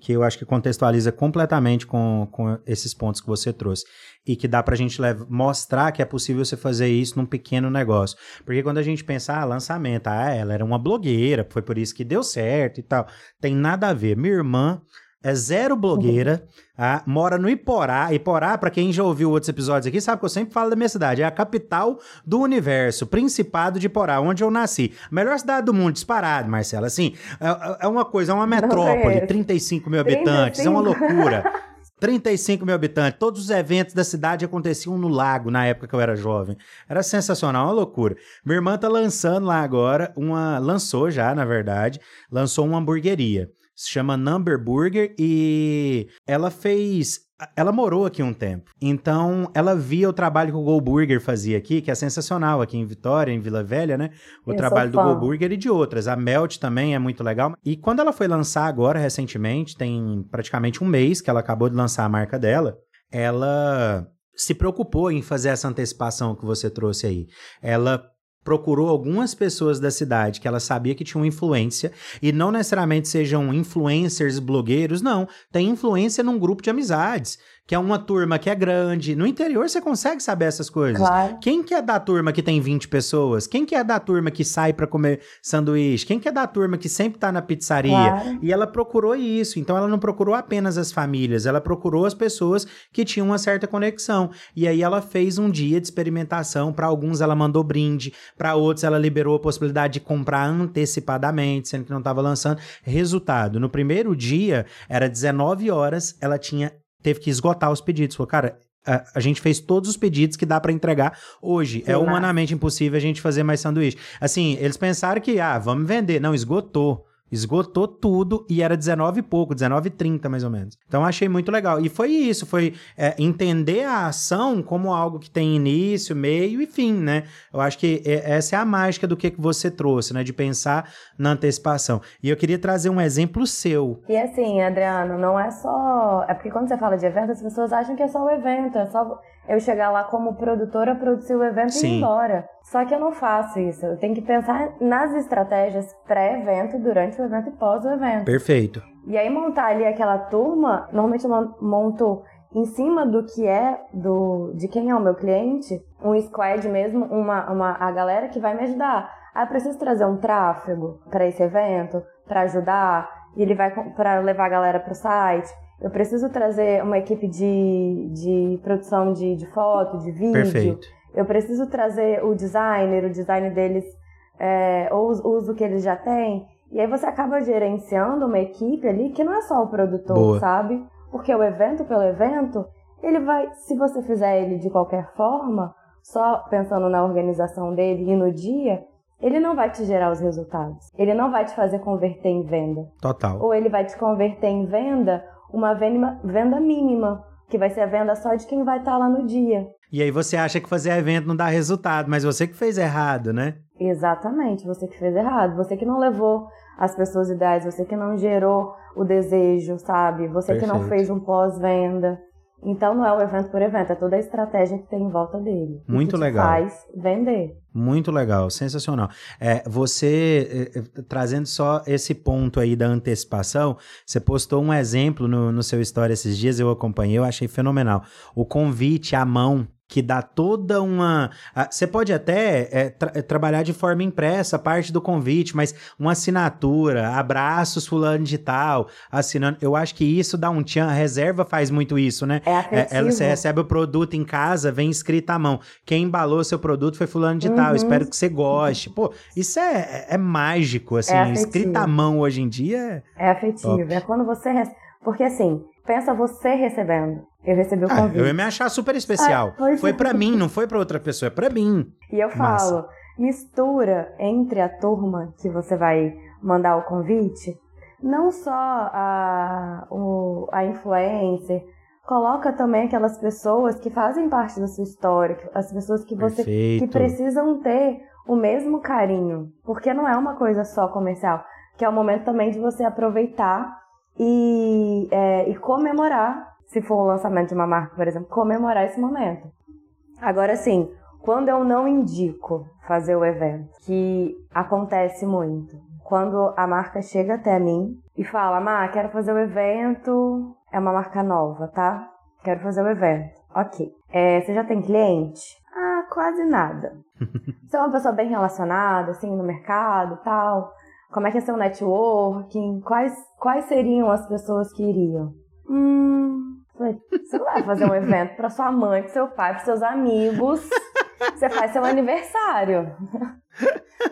que eu acho que contextualiza completamente com, com esses pontos que você trouxe. E que dá para a gente mostrar que é possível você fazer isso num pequeno negócio. Porque quando a gente pensa, ah, lançamento, ah, ela era uma blogueira, foi por isso que deu certo e tal. Tem nada a ver. Minha irmã é zero blogueira, ah, mora no Iporá. Iporá, para quem já ouviu outros episódios aqui, sabe que eu sempre falo da minha cidade. É a capital do universo, Principado de Iporá, onde eu nasci. Melhor cidade do mundo, disparado, Marcela. Assim, é, é uma coisa, é uma metrópole, 35 mil habitantes, 35. é uma loucura. 35 mil habitantes. Todos os eventos da cidade aconteciam no lago na época que eu era jovem. Era sensacional, uma loucura. Minha irmã tá lançando lá agora uma. Lançou já, na verdade. Lançou uma hamburgueria se chama Number Burger e ela fez ela morou aqui um tempo. Então, ela via o trabalho que o Go Burger fazia aqui, que é sensacional aqui em Vitória, em Vila Velha, né? O Eu trabalho do Go Burger e de outras. A Melt também é muito legal. E quando ela foi lançar agora, recentemente, tem praticamente um mês que ela acabou de lançar a marca dela, ela se preocupou em fazer essa antecipação que você trouxe aí. Ela procurou algumas pessoas da cidade que ela sabia que tinham influência, e não necessariamente sejam influencers, blogueiros, não. Tem influência num grupo de amizades que é uma turma que é grande. No interior você consegue saber essas coisas. Claro. Quem que é da turma que tem 20 pessoas? Quem que é da turma que sai para comer sanduíche? Quem que é da turma que sempre tá na pizzaria? Claro. E ela procurou isso. Então ela não procurou apenas as famílias, ela procurou as pessoas que tinham uma certa conexão. E aí ela fez um dia de experimentação. Para alguns ela mandou brinde, para outros ela liberou a possibilidade de comprar antecipadamente, sendo que não estava lançando. Resultado, no primeiro dia era 19 horas, ela tinha teve que esgotar os pedidos. Falou, cara, a, a, gente fez todos os pedidos que dá para entregar hoje. É humanamente impossível a gente fazer mais sanduíche. Assim, eles pensaram que, ah, vamos vender. Não, esgotou. Esgotou tudo e era 19 e pouco, 19 e 30 mais ou menos. Então achei muito legal. E foi isso, foi é, entender a ação como algo que tem início, meio e fim, né? Eu acho que essa é a mágica do que você trouxe, né? De pensar na antecipação. E eu queria trazer um exemplo seu. E assim, Adriano, não é só. É porque quando você fala de evento, as pessoas acham que é só o evento, é só eu chegar lá como produtora, produzir o evento Sim. e ir embora. Só que eu não faço isso. Eu tenho que pensar nas estratégias pré-evento, durante o evento e pós o evento. Perfeito. E aí montar ali aquela turma, normalmente eu monto em cima do que é do de quem é o meu cliente, um squad mesmo, uma, uma a galera que vai me ajudar. Ah, preciso trazer um tráfego para esse evento, para ajudar, e ele vai para levar a galera para o site eu preciso trazer uma equipe de, de produção de, de foto, de vídeo. Perfeito. Eu preciso trazer o designer, o design deles, é, ou o uso que eles já têm. E aí você acaba gerenciando uma equipe ali que não é só o produtor, Boa. sabe? Porque o evento pelo evento, ele vai, se você fizer ele de qualquer forma, só pensando na organização dele e no dia, ele não vai te gerar os resultados. Ele não vai te fazer converter em venda. Total. Ou ele vai te converter em venda uma venda mínima, que vai ser a venda só de quem vai estar tá lá no dia. E aí você acha que fazer evento não dá resultado, mas você que fez errado, né? Exatamente, você que fez errado, você que não levou as pessoas ideais, você que não gerou o desejo, sabe? Você Perfeito. que não fez um pós-venda. Então não é o evento por evento, é toda a estratégia que tem em volta dele. Muito legal. Faz vender. Muito legal, sensacional. É, você, é, é, trazendo só esse ponto aí da antecipação, você postou um exemplo no, no seu story esses dias, eu acompanhei, eu achei fenomenal. O convite à mão que dá toda uma. Você pode até é, tra é, trabalhar de forma impressa parte do convite, mas uma assinatura, abraços fulano de tal, assinando. Eu acho que isso dá um tchan. A reserva faz muito isso, né? É afetivo. É, você recebe o produto em casa, vem escrito à mão. Quem embalou seu produto foi fulano de uhum. tal. Espero que você goste. Pô, isso é, é mágico, assim. É escrito à mão hoje em dia. É, é afetivo. Top. É quando você. Porque assim, pensa você recebendo. Eu recebi o convite. Ah, eu ia me achar super especial. Ah, foi para mim, não foi para outra pessoa, é para mim. E eu Massa. falo, mistura entre a turma que você vai mandar o convite, não só a, o, a influencer, coloca também aquelas pessoas que fazem parte da sua história, as pessoas que você Perfeito. que precisam ter o mesmo carinho, porque não é uma coisa só comercial, que é o momento também de você aproveitar e, é, e comemorar se for o lançamento de uma marca, por exemplo, comemorar esse momento. Agora sim, quando eu não indico fazer o evento, que acontece muito, quando a marca chega até mim e fala, Má, quero fazer o evento, é uma marca nova, tá? Quero fazer o evento. Ok. É, você já tem cliente? Ah, quase nada. você é uma pessoa bem relacionada, assim, no mercado tal. Como é que é seu networking? Quais, quais seriam as pessoas que iriam? Hum, você não vai fazer um evento para sua mãe, para seu pai, para seus amigos. Você faz seu aniversário.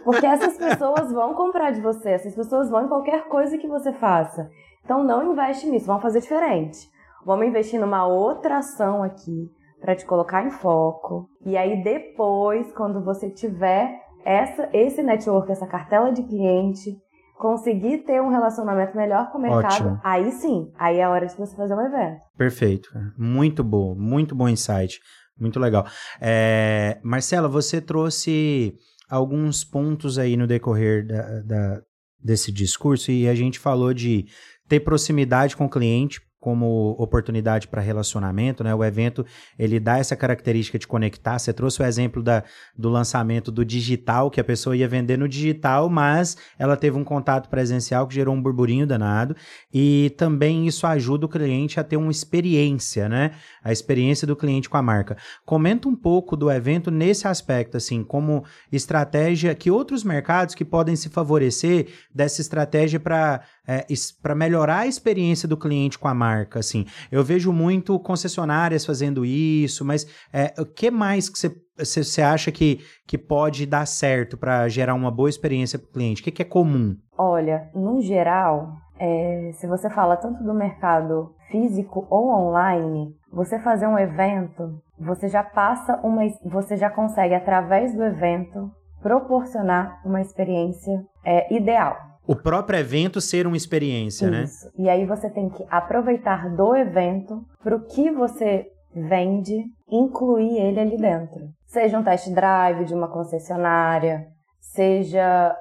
Porque essas pessoas vão comprar de você, essas pessoas vão em qualquer coisa que você faça. Então não investe nisso, vamos fazer diferente. Vamos investir numa outra ação aqui para te colocar em foco. E aí depois, quando você tiver essa, esse network, essa cartela de cliente, conseguir ter um relacionamento melhor com o mercado, Ótimo. aí sim, aí é a hora de você fazer um evento. Perfeito. Muito bom, muito bom insight. Muito legal. É, Marcela, você trouxe alguns pontos aí no decorrer da, da, desse discurso e a gente falou de ter proximidade com o cliente, como oportunidade para relacionamento, né? O evento ele dá essa característica de conectar. Você trouxe o exemplo da, do lançamento do digital, que a pessoa ia vender no digital, mas ela teve um contato presencial que gerou um burburinho danado. E também isso ajuda o cliente a ter uma experiência, né? A experiência do cliente com a marca. Comenta um pouco do evento nesse aspecto, assim, como estratégia que outros mercados que podem se favorecer dessa estratégia para é, para melhorar a experiência do cliente com a marca, assim. Eu vejo muito concessionárias fazendo isso, mas é, o que mais que você você acha que, que pode dar certo para gerar uma boa experiência para o cliente? O que, que, é comum? Olha, no geral, é, se você fala tanto do mercado físico ou online, você fazer um evento, você já passa uma, você já consegue através do evento proporcionar uma experiência é, ideal. O próprio evento ser uma experiência, né? Isso. né? E aí você tem que aproveitar do evento para o que você vende, incluir ele ali dentro. Seja um test drive de uma concessionária, seja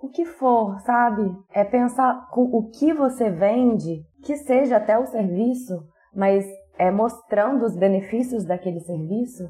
o que for, sabe? É pensar com o que você vende, que seja até o serviço, mas é mostrando os benefícios daquele serviço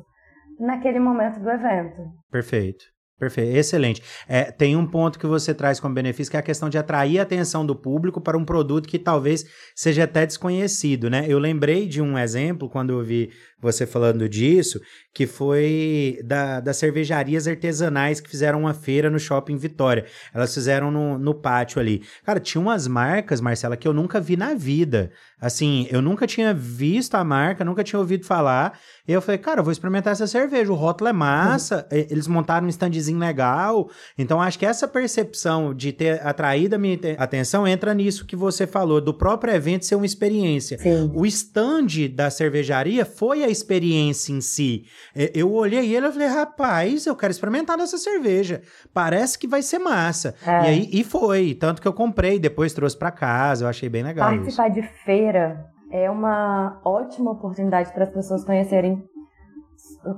naquele momento do evento. Perfeito. Perfeito, excelente. É, tem um ponto que você traz como benefício que é a questão de atrair a atenção do público para um produto que talvez seja até desconhecido, né? Eu lembrei de um exemplo quando eu vi você falando disso, que foi da, das cervejarias artesanais que fizeram uma feira no shopping Vitória. Elas fizeram no, no pátio ali. Cara, tinha umas marcas, Marcela, que eu nunca vi na vida. Assim, eu nunca tinha visto a marca, nunca tinha ouvido falar. E eu falei, cara, eu vou experimentar essa cerveja. O rótulo é massa, uhum. eles montaram um standzinho legal. Então, acho que essa percepção de ter atraído a minha atenção entra nisso que você falou, do próprio evento ser uma experiência. Sim. O stand da cervejaria foi a experiência em si. É, eu olhei ele e falei, rapaz, eu quero experimentar dessa cerveja. Parece que vai ser massa. É. E aí e foi. Tanto que eu comprei, depois trouxe para casa, eu achei bem legal. Participar isso. de feira é uma ótima oportunidade para as pessoas conhecerem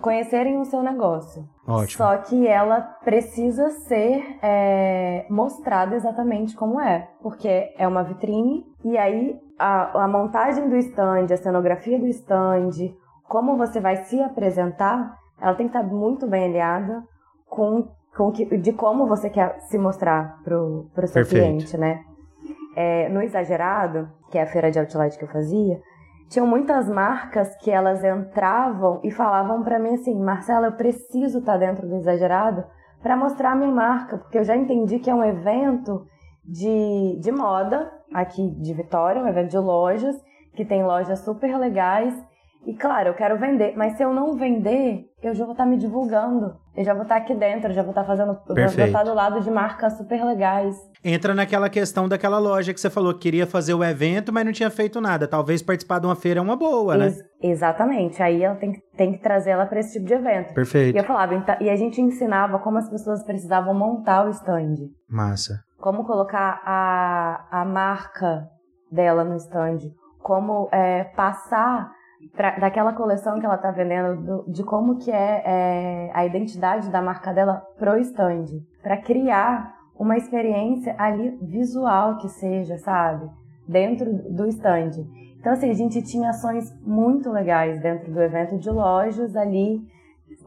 conhecerem o seu negócio. Ótimo. Só que ela precisa ser é, mostrada exatamente como é, porque é uma vitrine e aí a, a montagem do stand, a cenografia do stand, como você vai se apresentar, ela tem que estar muito bem alinhada com, com que, de como você quer se mostrar para o seu Perfeito. cliente, né? É, no Exagerado, que é a feira de outlet que eu fazia, tinham muitas marcas que elas entravam e falavam para mim assim, Marcela, eu preciso estar dentro do Exagerado para mostrar a minha marca, porque eu já entendi que é um evento de, de moda aqui de Vitória, um evento de lojas, que tem lojas super legais e claro, eu quero vender, mas se eu não vender, eu já vou estar tá me divulgando. Eu já vou estar tá aqui dentro, já vou estar tá fazendo. Perfeito. vou estar do lado de marcas super legais. Entra naquela questão daquela loja que você falou que queria fazer o evento, mas não tinha feito nada. Talvez participar de uma feira é uma boa, né? Ex exatamente. Aí ela tem, tem que trazer ela para esse tipo de evento. Perfeito. E eu falava, então, e a gente ensinava como as pessoas precisavam montar o stand. Massa. Como colocar a, a marca dela no stand. Como é, passar pra, daquela coleção que ela está vendendo, do, de como que é, é, a identidade da marca dela pro stand, para criar uma experiência ali visual que seja, sabe, dentro do stand. Então assim, a gente tinha ações muito legais dentro do evento de lojas ali,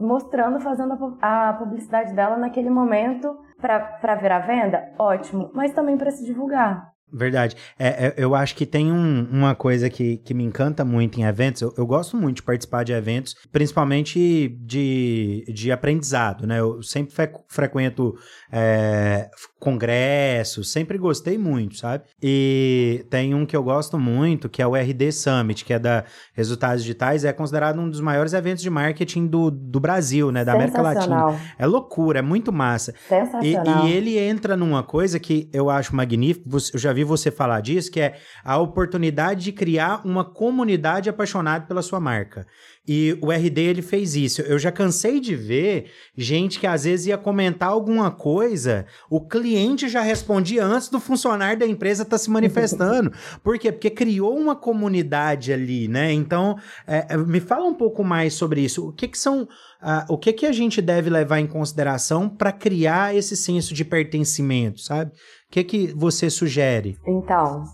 mostrando, fazendo a, publicidade dela naquele momento para ver a venda, ótimo, mas também para se divulgar. Verdade. É, é, eu acho que tem um, uma coisa que, que me encanta muito em eventos. Eu, eu, gosto muito de participar de eventos, principalmente de, de aprendizado, né? Eu sempre frequento é, congressos, sempre gostei muito, sabe? E tem um que eu gosto muito, que é o RD Summit, que é da Resultados Digitais, é considerado um dos maiores eventos de marketing do, do Brasil, né? Da América Latina. É loucura, é muito massa. Sensacional. E, e ele entra numa coisa que eu acho magnífico, eu já vi você falar disso, que é a oportunidade de criar uma comunidade apaixonada pela sua marca. E o RD ele fez isso. Eu já cansei de ver gente que às vezes ia comentar alguma coisa, o cliente já respondia antes do funcionário da empresa estar tá se manifestando. Por quê? Porque criou uma comunidade ali, né? Então, é, é, me fala um pouco mais sobre isso. O que, que são. Uh, o que, que a gente deve levar em consideração para criar esse senso de pertencimento, sabe? O que, que você sugere? Então,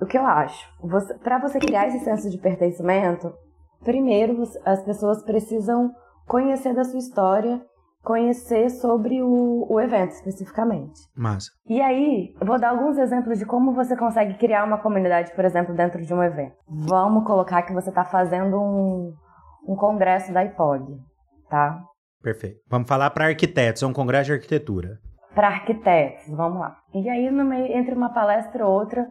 o que eu acho? Para você criar esse senso de pertencimento, primeiro as pessoas precisam conhecer da sua história, conhecer sobre o, o evento especificamente. Massa. E aí, eu vou dar alguns exemplos de como você consegue criar uma comunidade, por exemplo, dentro de um evento. Vamos colocar que você está fazendo um, um congresso da IPOG, tá? Perfeito. Vamos falar para arquitetos, é um congresso de arquitetura. Para arquitetos, vamos lá. E aí, no meio, entre uma palestra e outra,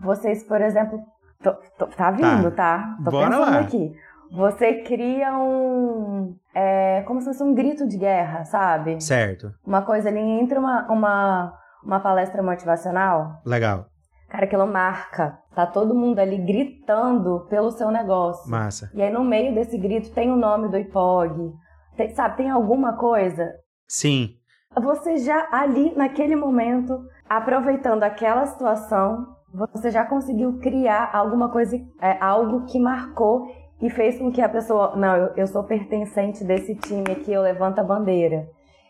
vocês, por exemplo, tô, tô, tá vindo, tá? tá? Tô Bora pensando lá. aqui você cria um. É, como se fosse um grito de guerra, sabe? Certo. Uma coisa ali entre uma, uma, uma palestra motivacional. Legal. Cara, aquilo marca. Tá todo mundo ali gritando pelo seu negócio. Massa. E aí no meio desse grito tem o nome do IPOG. Tem, sabe, tem alguma coisa? Sim. Você já ali, naquele momento, aproveitando aquela situação, você já conseguiu criar alguma coisa, é, algo que marcou e fez com que a pessoa, não, eu, eu sou pertencente desse time aqui, eu levanto a bandeira.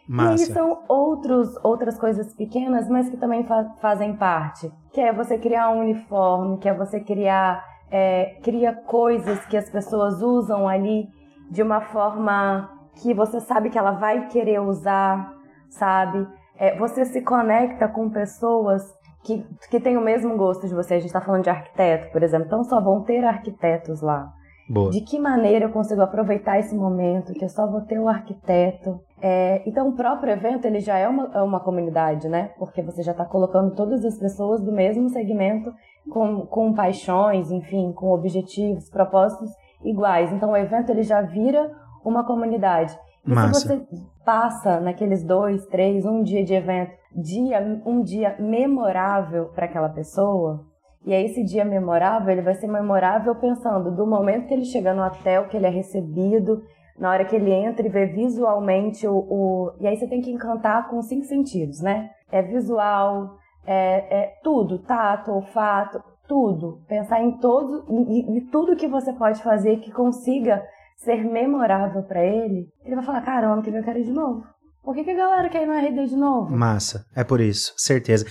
Massa. E são outros, outras coisas pequenas, mas que também fa fazem parte. Que é você criar um uniforme, que é você criar, é, cria coisas que as pessoas usam ali de uma forma que você sabe que ela vai querer usar, sabe? É, você se conecta com pessoas que, que têm o mesmo gosto de você. A gente está falando de arquiteto, por exemplo, então só vão ter arquitetos lá. Boa. De que maneira eu consigo aproveitar esse momento que eu só vou ter o arquiteto? É, então, o próprio evento ele já é uma, é uma comunidade, né? Porque você já está colocando todas as pessoas do mesmo segmento com, com paixões, enfim, com objetivos, propósitos iguais. Então, o evento ele já vira uma comunidade. E Massa. se você passa naqueles dois, três, um dia de evento, dia, um dia memorável para aquela pessoa, e aí esse dia memorável, ele vai ser memorável pensando do momento que ele chega no hotel, que ele é recebido, na hora que ele entra e vê visualmente o, o... E aí você tem que encantar com cinco sentidos, né? É visual, é, é tudo, tato, olfato, tudo. Pensar em todo, em tudo que você pode fazer que consiga ser memorável para ele. Ele vai falar, caramba, que eu quero ir de novo. Por que, que a galera quer ir no RD de novo? Massa, é por isso, certeza.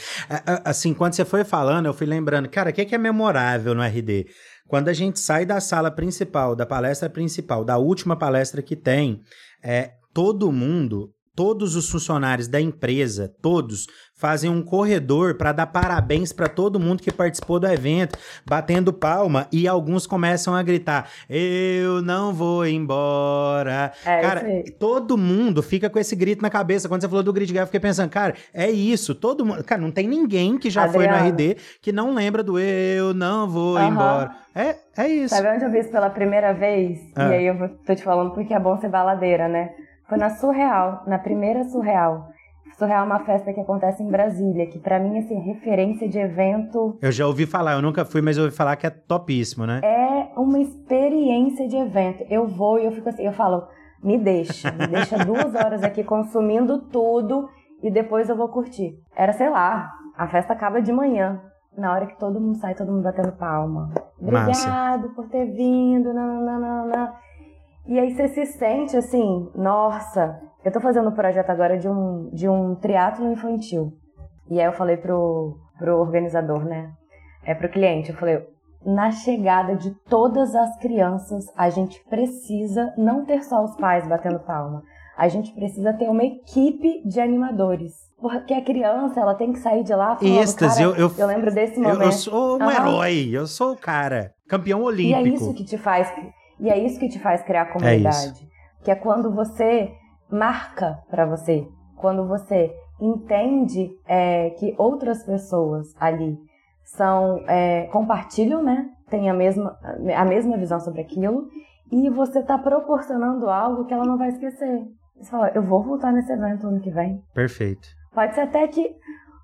Assim, quando você foi falando, eu fui lembrando, cara, o que, que é memorável no RD? Quando a gente sai da sala principal, da palestra principal, da última palestra que tem, é, todo mundo todos os funcionários da empresa, todos, fazem um corredor para dar parabéns para todo mundo que participou do evento, batendo palma e alguns começam a gritar: "Eu não vou embora". É, cara, todo mundo fica com esse grito na cabeça. Quando você falou do grid eu fiquei pensando, cara, é isso, todo mundo, cara, não tem ninguém que já Adriana. foi no RD que não lembra do "Eu não vou uhum. embora". É, é isso. Sabe onde eu vi isso pela primeira vez? Ah. E aí eu tô te falando porque é bom ser baladeira, né? Foi na Surreal, na primeira Surreal. Surreal é uma festa que acontece em Brasília, que para mim assim, é referência de evento. Eu já ouvi falar, eu nunca fui, mas eu ouvi falar que é topíssimo, né? É uma experiência de evento. Eu vou e eu fico assim, eu falo, me deixa, me deixa duas horas aqui consumindo tudo e depois eu vou curtir. Era, sei lá, a festa acaba de manhã. Na hora que todo mundo sai, todo mundo batendo palma. Obrigado por ter vindo. Nananana. E aí você se sente assim, nossa, eu tô fazendo um projeto agora de um, de um triatlo infantil. E aí eu falei pro, pro organizador, né? É pro cliente, eu falei, na chegada de todas as crianças, a gente precisa não ter só os pais batendo palma. A gente precisa ter uma equipe de animadores. Porque a criança, ela tem que sair de lá falando, Êxtase, eu, eu, eu lembro desse momento. Eu, eu sou um uhum. herói, eu sou o cara, campeão olímpico. E é isso que te faz e é isso que te faz criar comunidade. É que é quando você marca para você, quando você entende é, que outras pessoas ali são é, compartilham, né? Tem a mesma, a mesma visão sobre aquilo e você está proporcionando algo que ela não vai esquecer. Você fala, eu vou voltar nesse evento ano que vem. Perfeito. Pode ser até que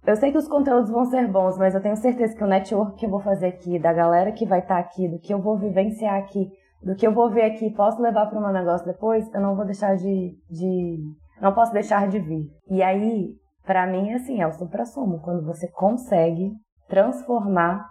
eu sei que os conteúdos vão ser bons, mas eu tenho certeza que o network que eu vou fazer aqui, da galera que vai estar tá aqui, do que eu vou vivenciar aqui, do que eu vou ver aqui posso levar para o meu negócio depois, eu não vou deixar de, de não posso deixar de vir. E aí, para mim, assim, é o supra-sumo, quando você consegue transformar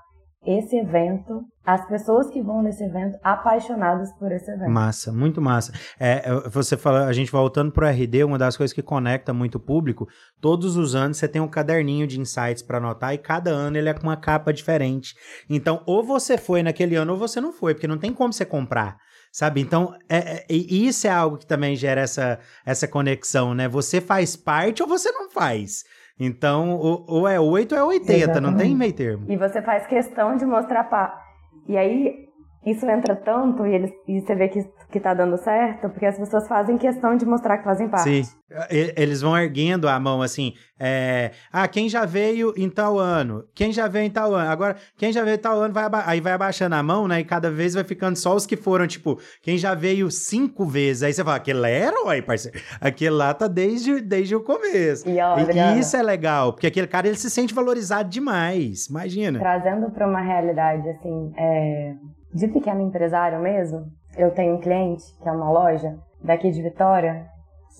esse evento, as pessoas que vão nesse evento apaixonadas por esse evento. Massa, muito massa. É, é você fala, a gente voltando para o RD, uma das coisas que conecta muito o público, todos os anos você tem um caderninho de insights para anotar e cada ano ele é com uma capa diferente. Então, ou você foi naquele ano ou você não foi, porque não tem como você comprar sabe? Então, é, é, isso é algo que também gera essa, essa conexão, né? Você faz parte ou você não faz. Então, ou, ou é 8 ou é 80, Exatamente. não tem meio termo. E você faz questão de mostrar pá. E aí, isso entra tanto e, eles, e você vê que, que tá dando certo, porque as pessoas fazem questão de mostrar que fazem parte. Sim. Eles vão erguendo a mão assim. É, ah, quem já veio em tal ano? Quem já veio em tal ano? Agora, quem já veio em tal ano vai aí vai abaixando a mão, né? E cada vez vai ficando só os que foram, tipo, quem já veio cinco vezes. Aí você fala, aquele é herói, parceiro. Aquele lá tá desde, desde o começo. E, ó, e isso é legal, porque aquele cara ele se sente valorizado demais. Imagina. Trazendo para uma realidade, assim, é, de pequeno empresário mesmo, eu tenho um cliente, que é uma loja daqui de Vitória,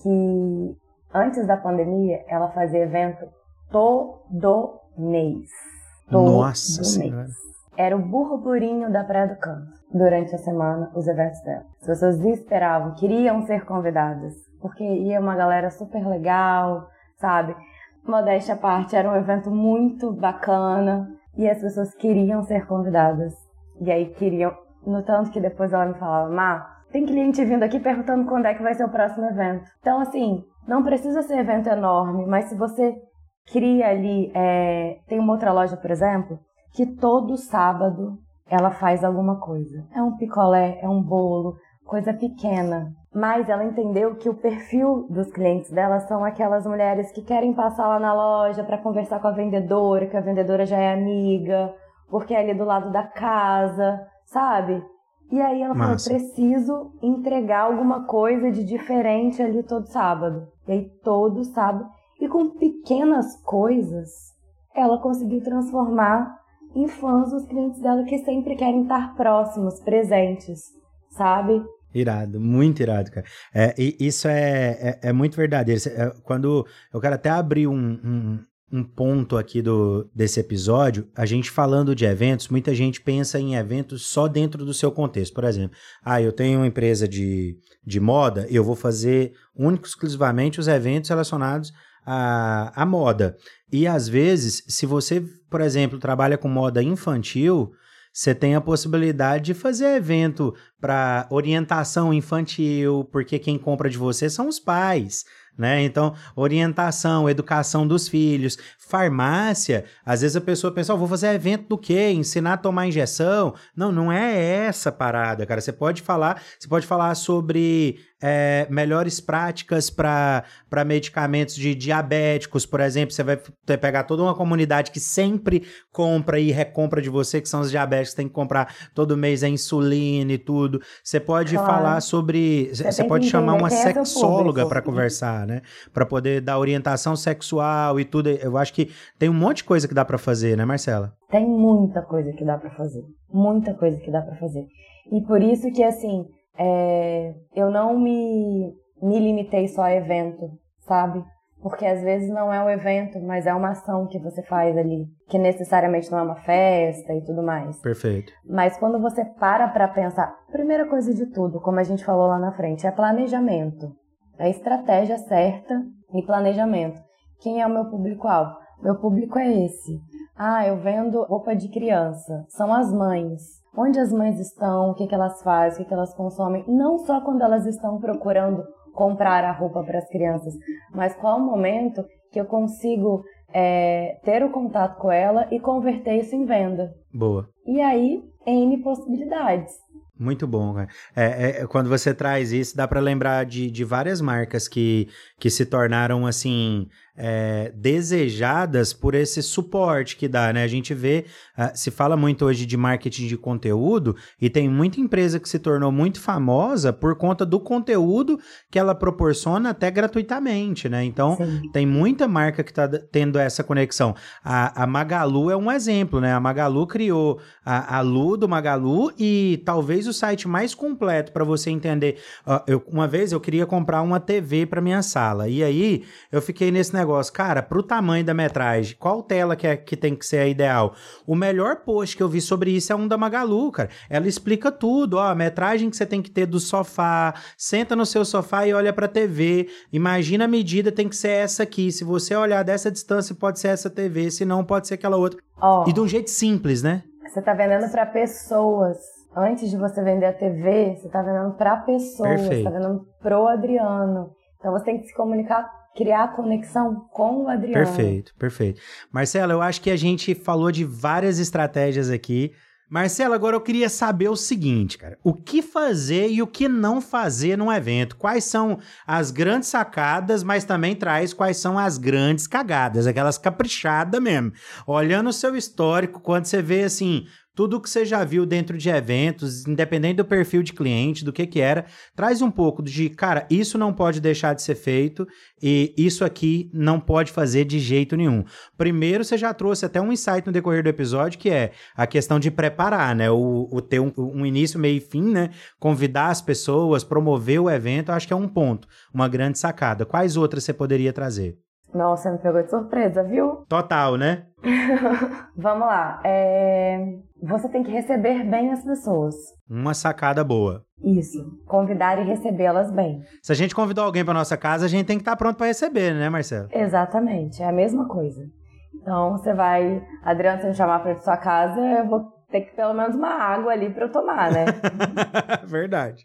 que antes da pandemia ela fazia evento todo mês. Todo Nossa mês. Senhora. Era o burburinho da Praia do Canto durante a semana, os eventos dela. As pessoas esperavam, queriam ser convidadas, porque ia uma galera super legal, sabe? Modéstia à parte, era um evento muito bacana e as pessoas queriam ser convidadas. E aí queriam, no tanto que depois ela me falava, Má, tem cliente vindo aqui perguntando quando é que vai ser o próximo evento. Então, assim, não precisa ser evento enorme, mas se você cria ali, é... tem uma outra loja, por exemplo, que todo sábado ela faz alguma coisa. É um picolé, é um bolo, coisa pequena. Mas ela entendeu que o perfil dos clientes dela são aquelas mulheres que querem passar lá na loja para conversar com a vendedora, que a vendedora já é amiga, porque é ali do lado da casa, sabe? E aí ela Massa. falou: preciso entregar alguma coisa de diferente ali todo sábado. E aí todo sábado. E com pequenas coisas, ela conseguiu transformar em fãs os clientes dela que sempre querem estar próximos, presentes, sabe? Irado, muito irado, cara. É, isso é, é, é, muito verdadeiro. É, quando eu quero até abrir um, um, um, ponto aqui do, desse episódio, a gente falando de eventos, muita gente pensa em eventos só dentro do seu contexto. Por exemplo, ah, eu tenho uma empresa de, de moda, eu vou fazer único exclusivamente os eventos relacionados à, à moda. E às vezes, se você, por exemplo, trabalha com moda infantil, você tem a possibilidade de fazer evento para orientação infantil, porque quem compra de você são os pais né? Então, orientação, educação dos filhos, farmácia, às vezes a pessoa pensa, oh, vou fazer evento do quê? Ensinar a tomar injeção? Não, não é essa parada, cara. Você pode falar, você pode falar sobre é, melhores práticas para medicamentos de diabéticos, por exemplo. Você vai pegar toda uma comunidade que sempre compra e recompra de você, que são os diabéticos, tem que comprar todo mês a insulina e tudo. Você pode claro. falar sobre. Você, você pode chamar uma é sexóloga para conversar, né? Para poder dar orientação sexual e tudo. Eu acho que tem um monte de coisa que dá para fazer, né, Marcela? Tem muita coisa que dá para fazer. Muita coisa que dá para fazer. E por isso que, assim, é, eu não me, me limitei só a evento, sabe? Porque às vezes não é um evento, mas é uma ação que você faz ali, que necessariamente não é uma festa e tudo mais. Perfeito. Mas quando você para para pensar, primeira coisa de tudo, como a gente falou lá na frente, é planejamento. É estratégia certa e planejamento. Quem é o meu público-alvo? Meu público é esse. Ah, eu vendo roupa de criança. São as mães onde as mães estão, o que, que elas fazem, o que, que elas consomem, não só quando elas estão procurando comprar a roupa para as crianças, mas qual o momento que eu consigo é, ter o contato com ela e converter isso em venda. Boa. E aí, N possibilidades. Muito bom, cara. É, é, quando você traz isso, dá para lembrar de, de várias marcas que, que se tornaram assim é, desejadas por esse suporte que dá, né? A gente vê, uh, se fala muito hoje de marketing de conteúdo e tem muita empresa que se tornou muito famosa por conta do conteúdo que ela proporciona até gratuitamente, né? Então, Sim. tem muita marca que está tendo essa conexão. A, a, Magalu é um exemplo, né? A Magalu criou a, a Lu do Magalu e talvez o site mais completo para você entender. Uh, eu, uma vez eu queria comprar uma TV para minha sala e aí eu fiquei nesse negócio negócio, cara, pro tamanho da metragem, qual tela que, é, que tem que ser a ideal? O melhor post que eu vi sobre isso é um da Magalu, cara. Ela explica tudo, ó, a metragem que você tem que ter do sofá, senta no seu sofá e olha pra TV, imagina a medida tem que ser essa aqui, se você olhar dessa distância pode ser essa TV, se não pode ser aquela outra. Oh, e de um jeito simples, né? Você tá vendendo para pessoas. Antes de você vender a TV, você tá vendendo para pessoas, Perfeito. você tá vendendo pro Adriano. Então você tem que se comunicar criar conexão com o Adriano. Perfeito, perfeito. Marcela, eu acho que a gente falou de várias estratégias aqui. Marcela, agora eu queria saber o seguinte, cara. O que fazer e o que não fazer num evento? Quais são as grandes sacadas, mas também traz quais são as grandes cagadas, aquelas caprichadas mesmo. Olhando o seu histórico, quando você vê assim, tudo que você já viu dentro de eventos, independente do perfil de cliente, do que que era, traz um pouco de, cara, isso não pode deixar de ser feito e isso aqui não pode fazer de jeito nenhum. Primeiro, você já trouxe até um insight no decorrer do episódio, que é a questão de preparar, né? O, o ter um, um início, meio e fim, né? Convidar as pessoas, promover o evento, acho que é um ponto, uma grande sacada. Quais outras você poderia trazer? Nossa, me pegou de surpresa, viu? Total, né? Vamos lá. É... Você tem que receber bem as pessoas. Uma sacada boa. Isso. Convidar e recebê-las bem. Se a gente convidou alguém para nossa casa, a gente tem que estar tá pronto para receber, né, Marcelo? Exatamente. É a mesma coisa. Então, você vai... Adriano, se me chamar para sua casa, eu vou ter que pelo menos uma água ali para eu tomar, né? Verdade.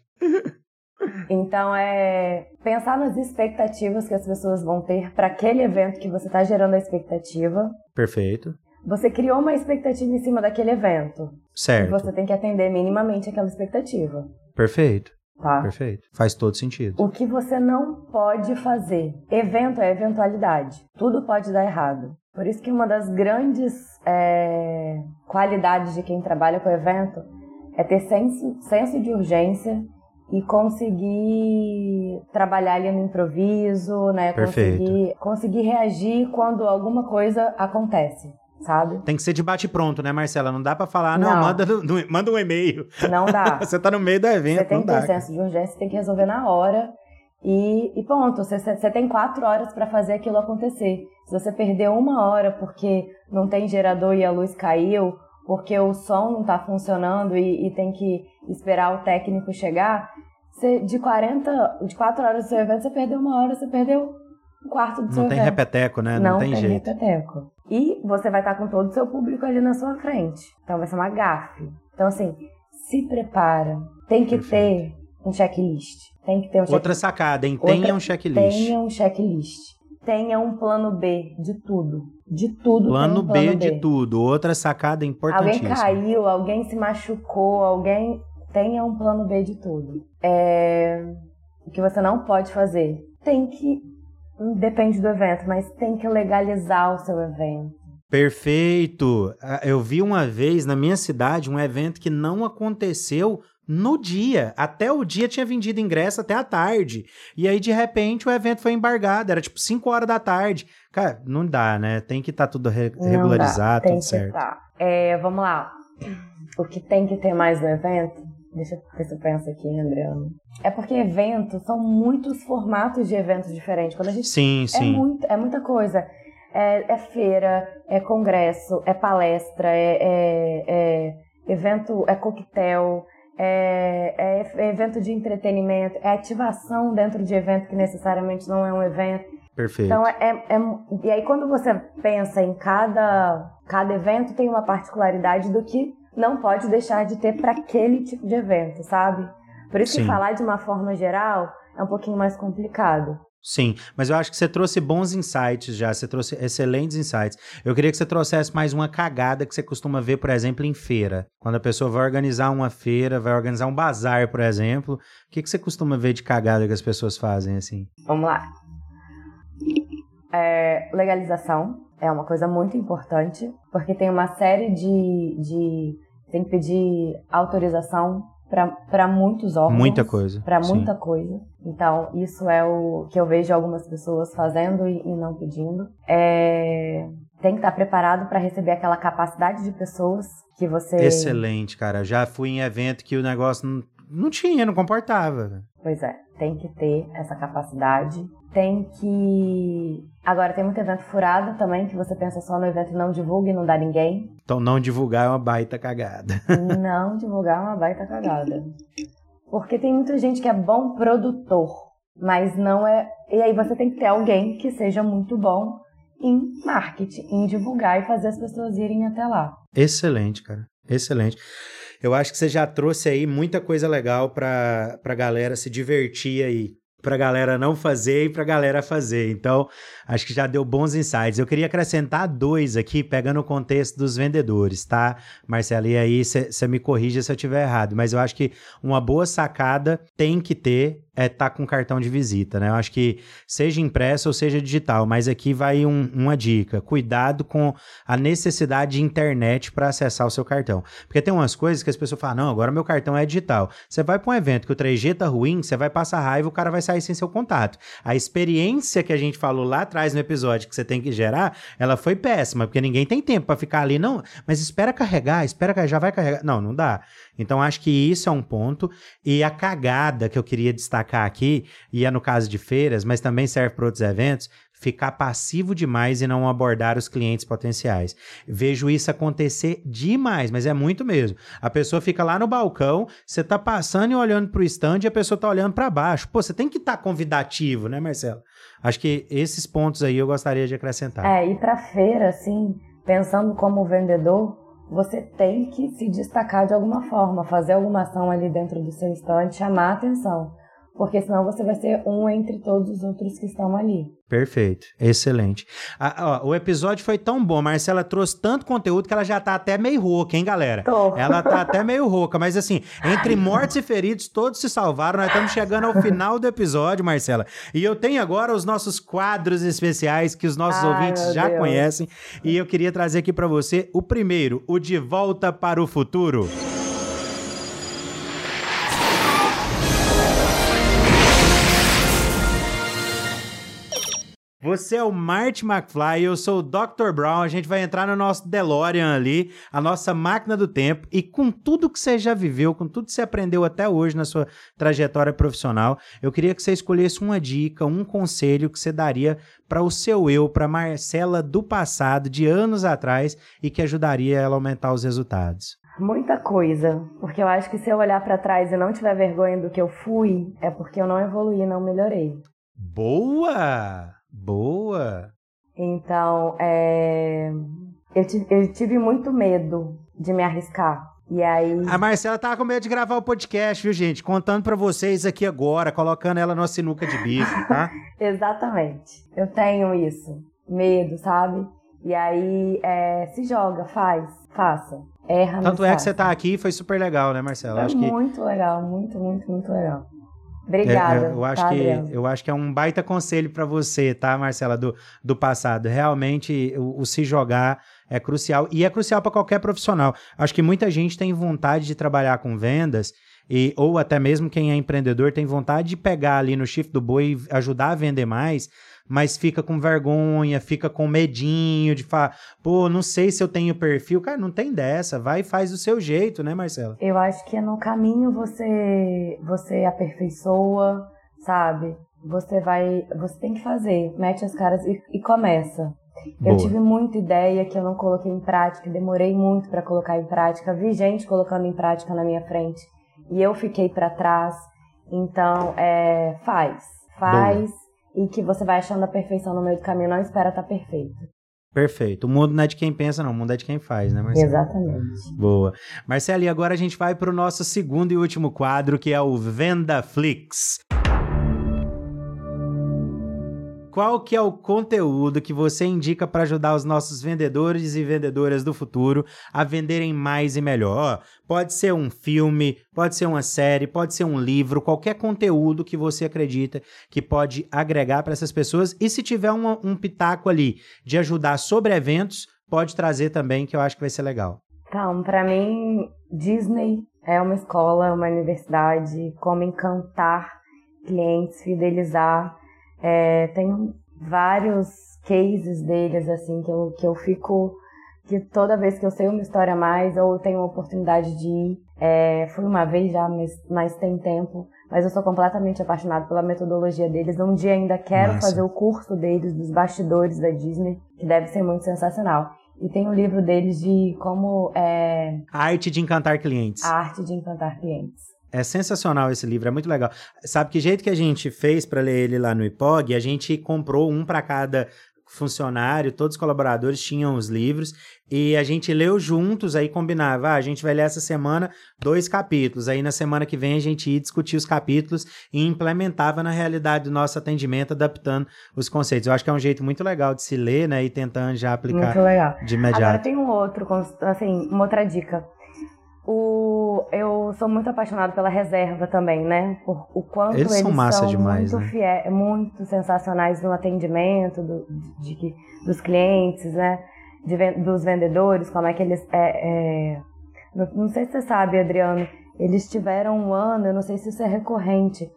Então é pensar nas expectativas que as pessoas vão ter para aquele evento que você está gerando a expectativa. Perfeito. Você criou uma expectativa em cima daquele evento. Certo. E você tem que atender minimamente aquela expectativa. Perfeito. Tá. Perfeito. Faz todo sentido. O que você não pode fazer. Evento é eventualidade. Tudo pode dar errado. Por isso que uma das grandes é, qualidades de quem trabalha com evento é ter senso, senso de urgência e conseguir trabalhar ali no improviso, né? Perfeito. Conseguir, conseguir reagir quando alguma coisa acontece. Sabe? Tem que ser de bate pronto, né, Marcela? Não dá para falar, não, não, Manda, manda um e-mail. Não dá. você tá no meio do evento, Você tem ter senso de urgência, tem que resolver na hora. E, e ponto, você, você tem quatro horas para fazer aquilo acontecer. Se você perder uma hora porque não tem gerador e a luz caiu, porque o som não está funcionando e, e, tem que esperar o técnico chegar, você, de 40, de 4 horas do seu evento, você perdeu uma hora, você perdeu um quarto do não seu. Não tem repeteco, né? Não, não tem, tem jeito. repeteco. E você vai estar com todo o seu público ali na sua frente. Então vai ser uma gafe. Então, assim, se prepara. Tem que Perfeito. ter um checklist. Tem que ter um checklist. Outra sacada, hein? Outra, tenha um checklist. Tenha um checklist tenha um plano B de tudo. De tudo. Plano, um plano B, B, de tudo. Outra sacada importantíssima. Alguém caiu, alguém se machucou, alguém. Tenha um plano B de tudo. É... O que você não pode fazer? Tem que. Depende do evento, mas tem que legalizar o seu evento. Perfeito! Ah, eu vi uma vez na minha cidade um evento que não aconteceu no dia. Até o dia tinha vendido ingresso até a tarde. E aí, de repente, o evento foi embargado. Era tipo 5 horas da tarde. Cara, não dá, né? Tem que estar tá tudo re regularizado, tudo certo. Tá. É, vamos lá. O que tem que ter mais no evento? Deixa eu ver se eu penso aqui, Adriano. É porque eventos são muitos formatos de eventos diferentes. Quando a gente sim, é sim. Muito, é muita coisa. É, é feira, é congresso, é palestra, é, é, é evento, é coquetel, é, é, evento de entretenimento, é ativação dentro de evento que necessariamente não é um evento. Perfeito. Então, é, é, e aí quando você pensa em cada, cada evento, tem uma particularidade do que não pode deixar de ter para aquele tipo de evento, sabe? Por isso Sim. que falar de uma forma geral é um pouquinho mais complicado. Sim, mas eu acho que você trouxe bons insights já, você trouxe excelentes insights. Eu queria que você trouxesse mais uma cagada que você costuma ver, por exemplo, em feira. Quando a pessoa vai organizar uma feira, vai organizar um bazar, por exemplo, o que, que você costuma ver de cagada que as pessoas fazem assim? Vamos lá. É, legalização é uma coisa muito importante, porque tem uma série de. de tem que pedir autorização para muitos órgãos. Muita coisa. Para muita coisa. Então, isso é o que eu vejo algumas pessoas fazendo e, e não pedindo. É, tem que estar preparado para receber aquela capacidade de pessoas que você. Excelente, cara. Já fui em evento que o negócio não, não tinha, não comportava. Pois é, tem que ter essa capacidade. Tem que. Agora, tem muito evento furado também, que você pensa só no evento e não divulga e não dá ninguém. Então, não divulgar é uma baita cagada. não divulgar é uma baita cagada. Porque tem muita gente que é bom produtor, mas não é. E aí você tem que ter alguém que seja muito bom em marketing, em divulgar e fazer as pessoas irem até lá. Excelente, cara. Excelente. Eu acho que você já trouxe aí muita coisa legal para a galera se divertir aí para a galera não fazer e para a galera fazer. Então, acho que já deu bons insights. Eu queria acrescentar dois aqui, pegando o contexto dos vendedores, tá? Marcelo, e aí você me corrija se eu estiver errado, mas eu acho que uma boa sacada tem que ter é estar tá com cartão de visita, né? Eu acho que seja impresso ou seja digital, mas aqui vai um, uma dica: cuidado com a necessidade de internet para acessar o seu cartão. Porque tem umas coisas que as pessoas falam: não, agora meu cartão é digital. Você vai para um evento que o 3G tá ruim, você vai passar raiva, o cara vai sair sem seu contato. A experiência que a gente falou lá atrás no episódio que você tem que gerar, ela foi péssima, porque ninguém tem tempo para ficar ali, não, mas espera carregar, espera que já vai carregar. Não, não dá. Então acho que isso é um ponto. E a cagada que eu queria destacar aqui, e é no caso de feiras, mas também serve para outros eventos, ficar passivo demais e não abordar os clientes potenciais. Vejo isso acontecer demais, mas é muito mesmo. A pessoa fica lá no balcão, você tá passando e olhando para o stand e a pessoa tá olhando para baixo. Pô, você tem que estar tá convidativo, né, Marcelo? Acho que esses pontos aí eu gostaria de acrescentar. É, e para feira, assim, pensando como vendedor, você tem que se destacar de alguma forma, fazer alguma ação ali dentro do seu stand, chamar a atenção porque senão você vai ser um entre todos os outros que estão ali. Perfeito, excelente. ó, o episódio foi tão bom, Marcela trouxe tanto conteúdo que ela já tá até meio rouca, hein, galera? Tô. Ela tá até meio rouca, mas assim, entre mortos e feridos, todos se salvaram. Nós estamos chegando ao final do episódio, Marcela. E eu tenho agora os nossos quadros especiais que os nossos Ai, ouvintes já Deus. conhecem. E eu queria trazer aqui para você o primeiro, o De Volta para o Futuro. Você é o Marty McFly, eu sou o Dr. Brown. A gente vai entrar no nosso DeLorean ali, a nossa máquina do tempo, e com tudo que você já viveu, com tudo que você aprendeu até hoje na sua trajetória profissional, eu queria que você escolhesse uma dica, um conselho que você daria para o seu eu, para Marcela do passado, de anos atrás, e que ajudaria ela a aumentar os resultados. Muita coisa, porque eu acho que se eu olhar para trás e não tiver vergonha do que eu fui, é porque eu não evoluí, não melhorei. Boa! Boa! Então, é... eu, eu tive muito medo de me arriscar. E aí. A Marcela tava com medo de gravar o podcast, viu, gente? Contando para vocês aqui agora, colocando ela numa sinuca de bico, tá? Exatamente. Eu tenho isso. Medo, sabe? E aí, é, se joga, faz, faça. Erra, Tanto é que você tá aqui foi super legal, né, Marcela? É Acho muito que... legal, muito, muito, muito legal. Obrigada. É, eu, acho tá, que, eu acho que é um baita conselho para você, tá, Marcela, do, do passado. Realmente, o, o se jogar é crucial. E é crucial para qualquer profissional. Acho que muita gente tem vontade de trabalhar com vendas. E, ou até mesmo quem é empreendedor tem vontade de pegar ali no shift do boi e ajudar a vender mais, mas fica com vergonha, fica com medinho de falar, pô, não sei se eu tenho perfil. Cara, não tem dessa, vai e faz do seu jeito, né, Marcela? Eu acho que no caminho você você aperfeiçoa, sabe? Você vai, você tem que fazer, mete as caras e, e começa. Boa. Eu tive muita ideia que eu não coloquei em prática, demorei muito para colocar em prática, vi gente colocando em prática na minha frente e eu fiquei para trás. Então, é, faz, faz, Boa e que você vai achando a perfeição no meio do caminho, não espera estar tá perfeito. Perfeito. O mundo não é de quem pensa, não. O mundo é de quem faz, né, Marcelo? Exatamente. Boa. Marcelo, e agora a gente vai para o nosso segundo e último quadro, que é o Venda Flix. Qual que é o conteúdo que você indica para ajudar os nossos vendedores e vendedoras do futuro a venderem mais e melhor? Pode ser um filme, pode ser uma série, pode ser um livro, qualquer conteúdo que você acredita que pode agregar para essas pessoas. E se tiver um, um pitaco ali de ajudar sobre eventos, pode trazer também, que eu acho que vai ser legal. Então, para mim, Disney é uma escola, uma universidade, como encantar clientes, fidelizar é, tem vários cases deles, assim, que eu, que eu fico. Que toda vez que eu sei uma história a mais, ou tenho a oportunidade de ir, é, fui uma vez já, mas, mas tem tempo, mas eu sou completamente apaixonada pela metodologia deles. Um dia ainda quero Nossa. fazer o curso deles, dos bastidores da Disney, que deve ser muito sensacional. E tem um livro deles de como. É... A arte de encantar clientes. A arte de encantar clientes. É sensacional esse livro, é muito legal. Sabe que jeito que a gente fez para ler ele lá no IPOG? A gente comprou um para cada funcionário, todos os colaboradores tinham os livros e a gente leu juntos, aí combinava, ah, a gente vai ler essa semana dois capítulos, aí na semana que vem a gente ia discutir os capítulos e implementava na realidade do nosso atendimento, adaptando os conceitos. Eu acho que é um jeito muito legal de se ler, né, e tentando já aplicar de imediato. Agora tem um outro, assim, uma outra dica. O, eu sou muito apaixonado pela reserva também, né? Por o quanto eles, eles são, massa são demais, muito, né? fiel, muito sensacionais no atendimento do, de, de, dos clientes, né? De, dos vendedores, como é que eles. É, é... Não, não, sei se você sabe, Adriano, eles tiveram um ano, eu não sei se isso é recorrente,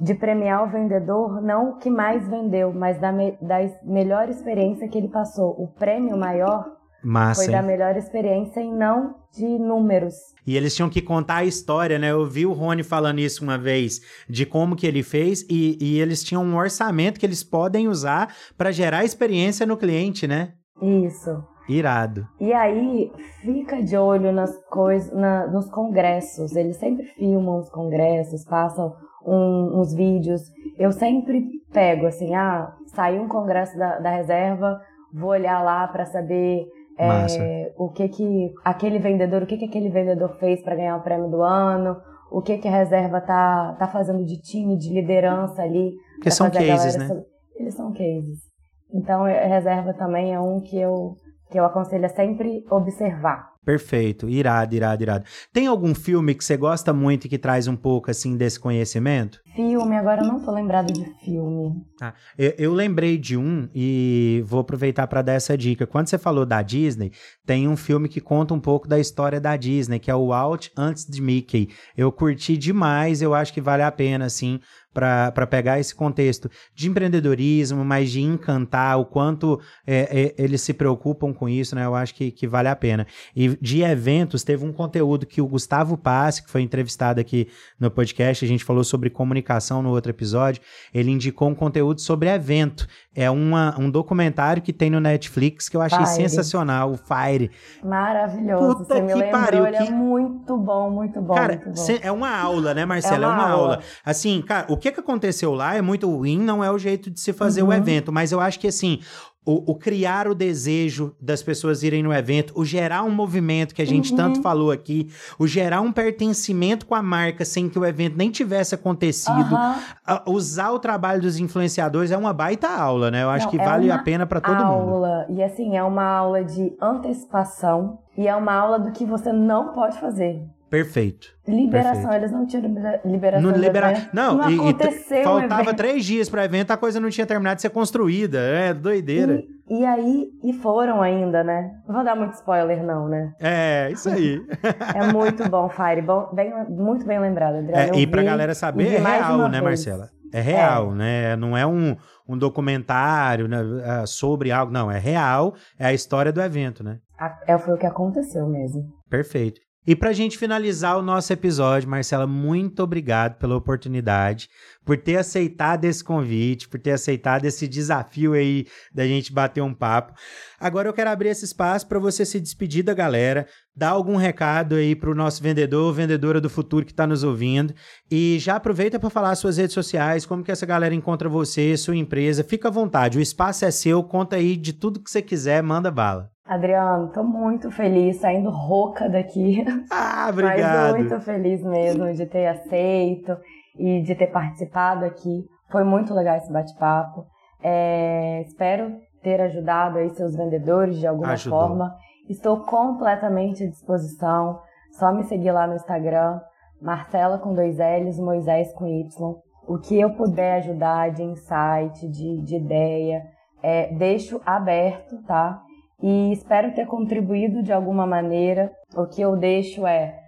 de premiar o vendedor, não o que mais vendeu, mas da, me, da melhor experiência que ele passou. O prêmio maior Massa, Foi da melhor experiência e não de números. E eles tinham que contar a história, né? Eu vi o Rony falando isso uma vez, de como que ele fez, e, e eles tinham um orçamento que eles podem usar para gerar experiência no cliente, né? Isso. Irado. E aí, fica de olho nas coisas, na, nos congressos. Eles sempre filmam os congressos, passam um, uns vídeos. Eu sempre pego assim, ah, saiu um congresso da, da reserva, vou olhar lá para saber é, o que que aquele vendedor, o que que aquele vendedor fez para ganhar o prêmio do ano, o que que a reserva tá, tá fazendo de time, de liderança ali. Porque são cases, né? Eles são cases. Então, a reserva também é um que eu, que eu aconselho sempre observar. Perfeito, irado, irado, irado. Tem algum filme que você gosta muito e que traz um pouco assim desse conhecimento? Filme, agora eu não tô lembrado de filme. Ah, eu, eu lembrei de um e vou aproveitar para dar essa dica. Quando você falou da Disney, tem um filme que conta um pouco da história da Disney, que é o Out antes de Mickey. Eu curti demais, eu acho que vale a pena, assim, para pegar esse contexto de empreendedorismo, mas de encantar, o quanto é, é, eles se preocupam com isso, né? Eu acho que, que vale a pena. E de eventos, teve um conteúdo que o Gustavo Passe, que foi entrevistado aqui no podcast, a gente falou sobre comunicação no outro episódio, ele indicou um conteúdo sobre evento. É uma, um documentário que tem no Netflix que eu achei Fire. sensacional, o Fire. Maravilhoso, Puta você me lembrou, pariu, ele é que... é muito bom, muito bom, Cara, muito bom. é uma aula, né, Marcela? É uma, é uma aula. aula. Assim, cara, o que que aconteceu lá é muito ruim, não é o jeito de se fazer uhum. o evento, mas eu acho que assim, o, o, criar o desejo das pessoas irem no evento, o gerar um movimento que a gente uhum. tanto falou aqui, o gerar um pertencimento com a marca sem que o evento nem tivesse acontecido, uhum. usar o trabalho dos influenciadores é uma baita aula, né? Eu acho Não, que é vale a pena para todo aula. mundo. Aula e assim é uma aula de antecipação e é uma aula do que você não pode fazer. Perfeito. Liberação, eles não tinham liberação. Não, libera... não, não e, aconteceu. E faltava três dias para evento, a coisa não tinha terminado de ser construída. É doideira. E, e, aí, e foram ainda, né? Não vou dar muito spoiler, não, né? É, isso aí. é muito bom, Fire. Bom, bem, muito bem lembrado, Adriano. É, e vi, galera saber, é real, né, vez. Marcela? É real, é. né? Não é um, um documentário né, é, sobre algo, não. É real, é a história do evento, né? É, foi o que aconteceu mesmo. Perfeito. E para a gente finalizar o nosso episódio, Marcela, muito obrigado pela oportunidade, por ter aceitado esse convite, por ter aceitado esse desafio aí da gente bater um papo. Agora eu quero abrir esse espaço para você se despedir da galera, dar algum recado aí para o nosso vendedor ou vendedora do futuro que está nos ouvindo e já aproveita para falar suas redes sociais, como que essa galera encontra você, sua empresa. Fica à vontade, o espaço é seu, conta aí de tudo que você quiser, manda bala. Adriano, tô muito feliz, saindo rouca daqui. Ah, obrigado. Mas muito feliz mesmo de ter aceito e de ter participado aqui. Foi muito legal esse bate-papo. É, espero ter ajudado aí seus vendedores de alguma Ajudou. forma. Estou completamente à disposição. Só me seguir lá no Instagram, Marcela com dois L's, Moisés com Y. O que eu puder ajudar de insight, de, de ideia, é, deixo aberto, tá? E espero ter contribuído de alguma maneira. O que eu deixo é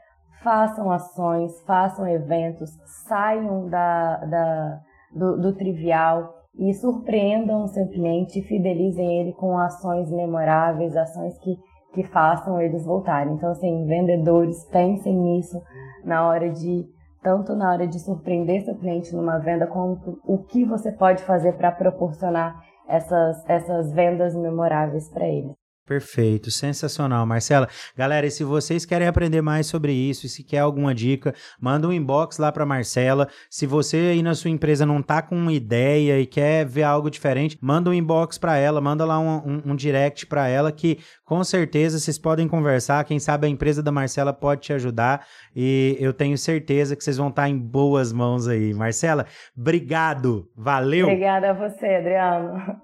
façam ações, façam eventos, saiam da, da do, do, trivial e surpreendam o seu cliente fidelizem ele com ações memoráveis, ações que, que façam eles voltarem. Então, assim, vendedores, pensem nisso na hora de tanto na hora de surpreender seu cliente numa venda, quanto o que você pode fazer para proporcionar essas, essas vendas memoráveis para eles. Perfeito, sensacional, Marcela. Galera, e se vocês querem aprender mais sobre isso e se quer alguma dica, manda um inbox lá para Marcela. Se você aí na sua empresa não tá com uma ideia e quer ver algo diferente, manda um inbox para ela, manda lá um, um, um direct para ela que com certeza vocês podem conversar. Quem sabe a empresa da Marcela pode te ajudar e eu tenho certeza que vocês vão estar tá em boas mãos aí. Marcela, obrigado, valeu. Obrigada a você, Adriano.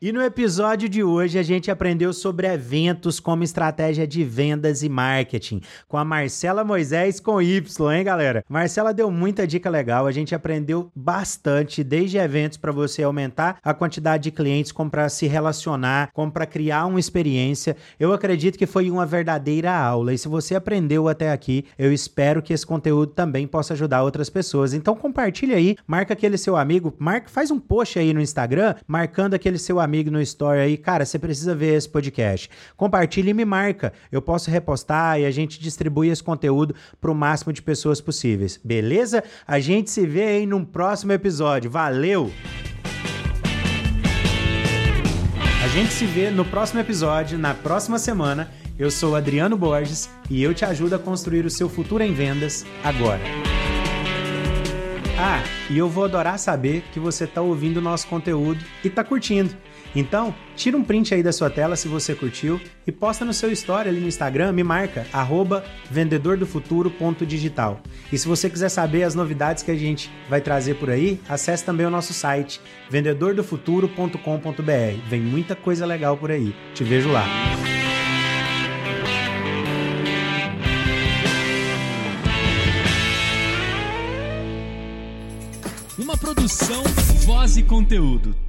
E no episódio de hoje a gente aprendeu sobre eventos como estratégia de vendas e marketing com a Marcela Moisés com Y, hein, galera? Marcela deu muita dica legal, a gente aprendeu bastante, desde eventos para você aumentar a quantidade de clientes, como para se relacionar, como para criar uma experiência. Eu acredito que foi uma verdadeira aula e se você aprendeu até aqui, eu espero que esse conteúdo também possa ajudar outras pessoas. Então compartilha aí, marca aquele seu amigo, marca, faz um post aí no Instagram, marcando aquele seu amigo amigo no story aí, cara, você precisa ver esse podcast. Compartilhe e me marca. Eu posso repostar e a gente distribui esse conteúdo para o máximo de pessoas possíveis. Beleza? A gente se vê aí num próximo episódio. Valeu! A gente se vê no próximo episódio, na próxima semana. Eu sou Adriano Borges e eu te ajudo a construir o seu futuro em vendas agora. Ah, e eu vou adorar saber que você está ouvindo o nosso conteúdo e está curtindo. Então, tira um print aí da sua tela se você curtiu e posta no seu story ali no Instagram, me marca, vendedordofuturo.digital. E se você quiser saber as novidades que a gente vai trazer por aí, acesse também o nosso site, vendedordofuturo.com.br. Vem muita coisa legal por aí. Te vejo lá. Uma produção, voz e conteúdo.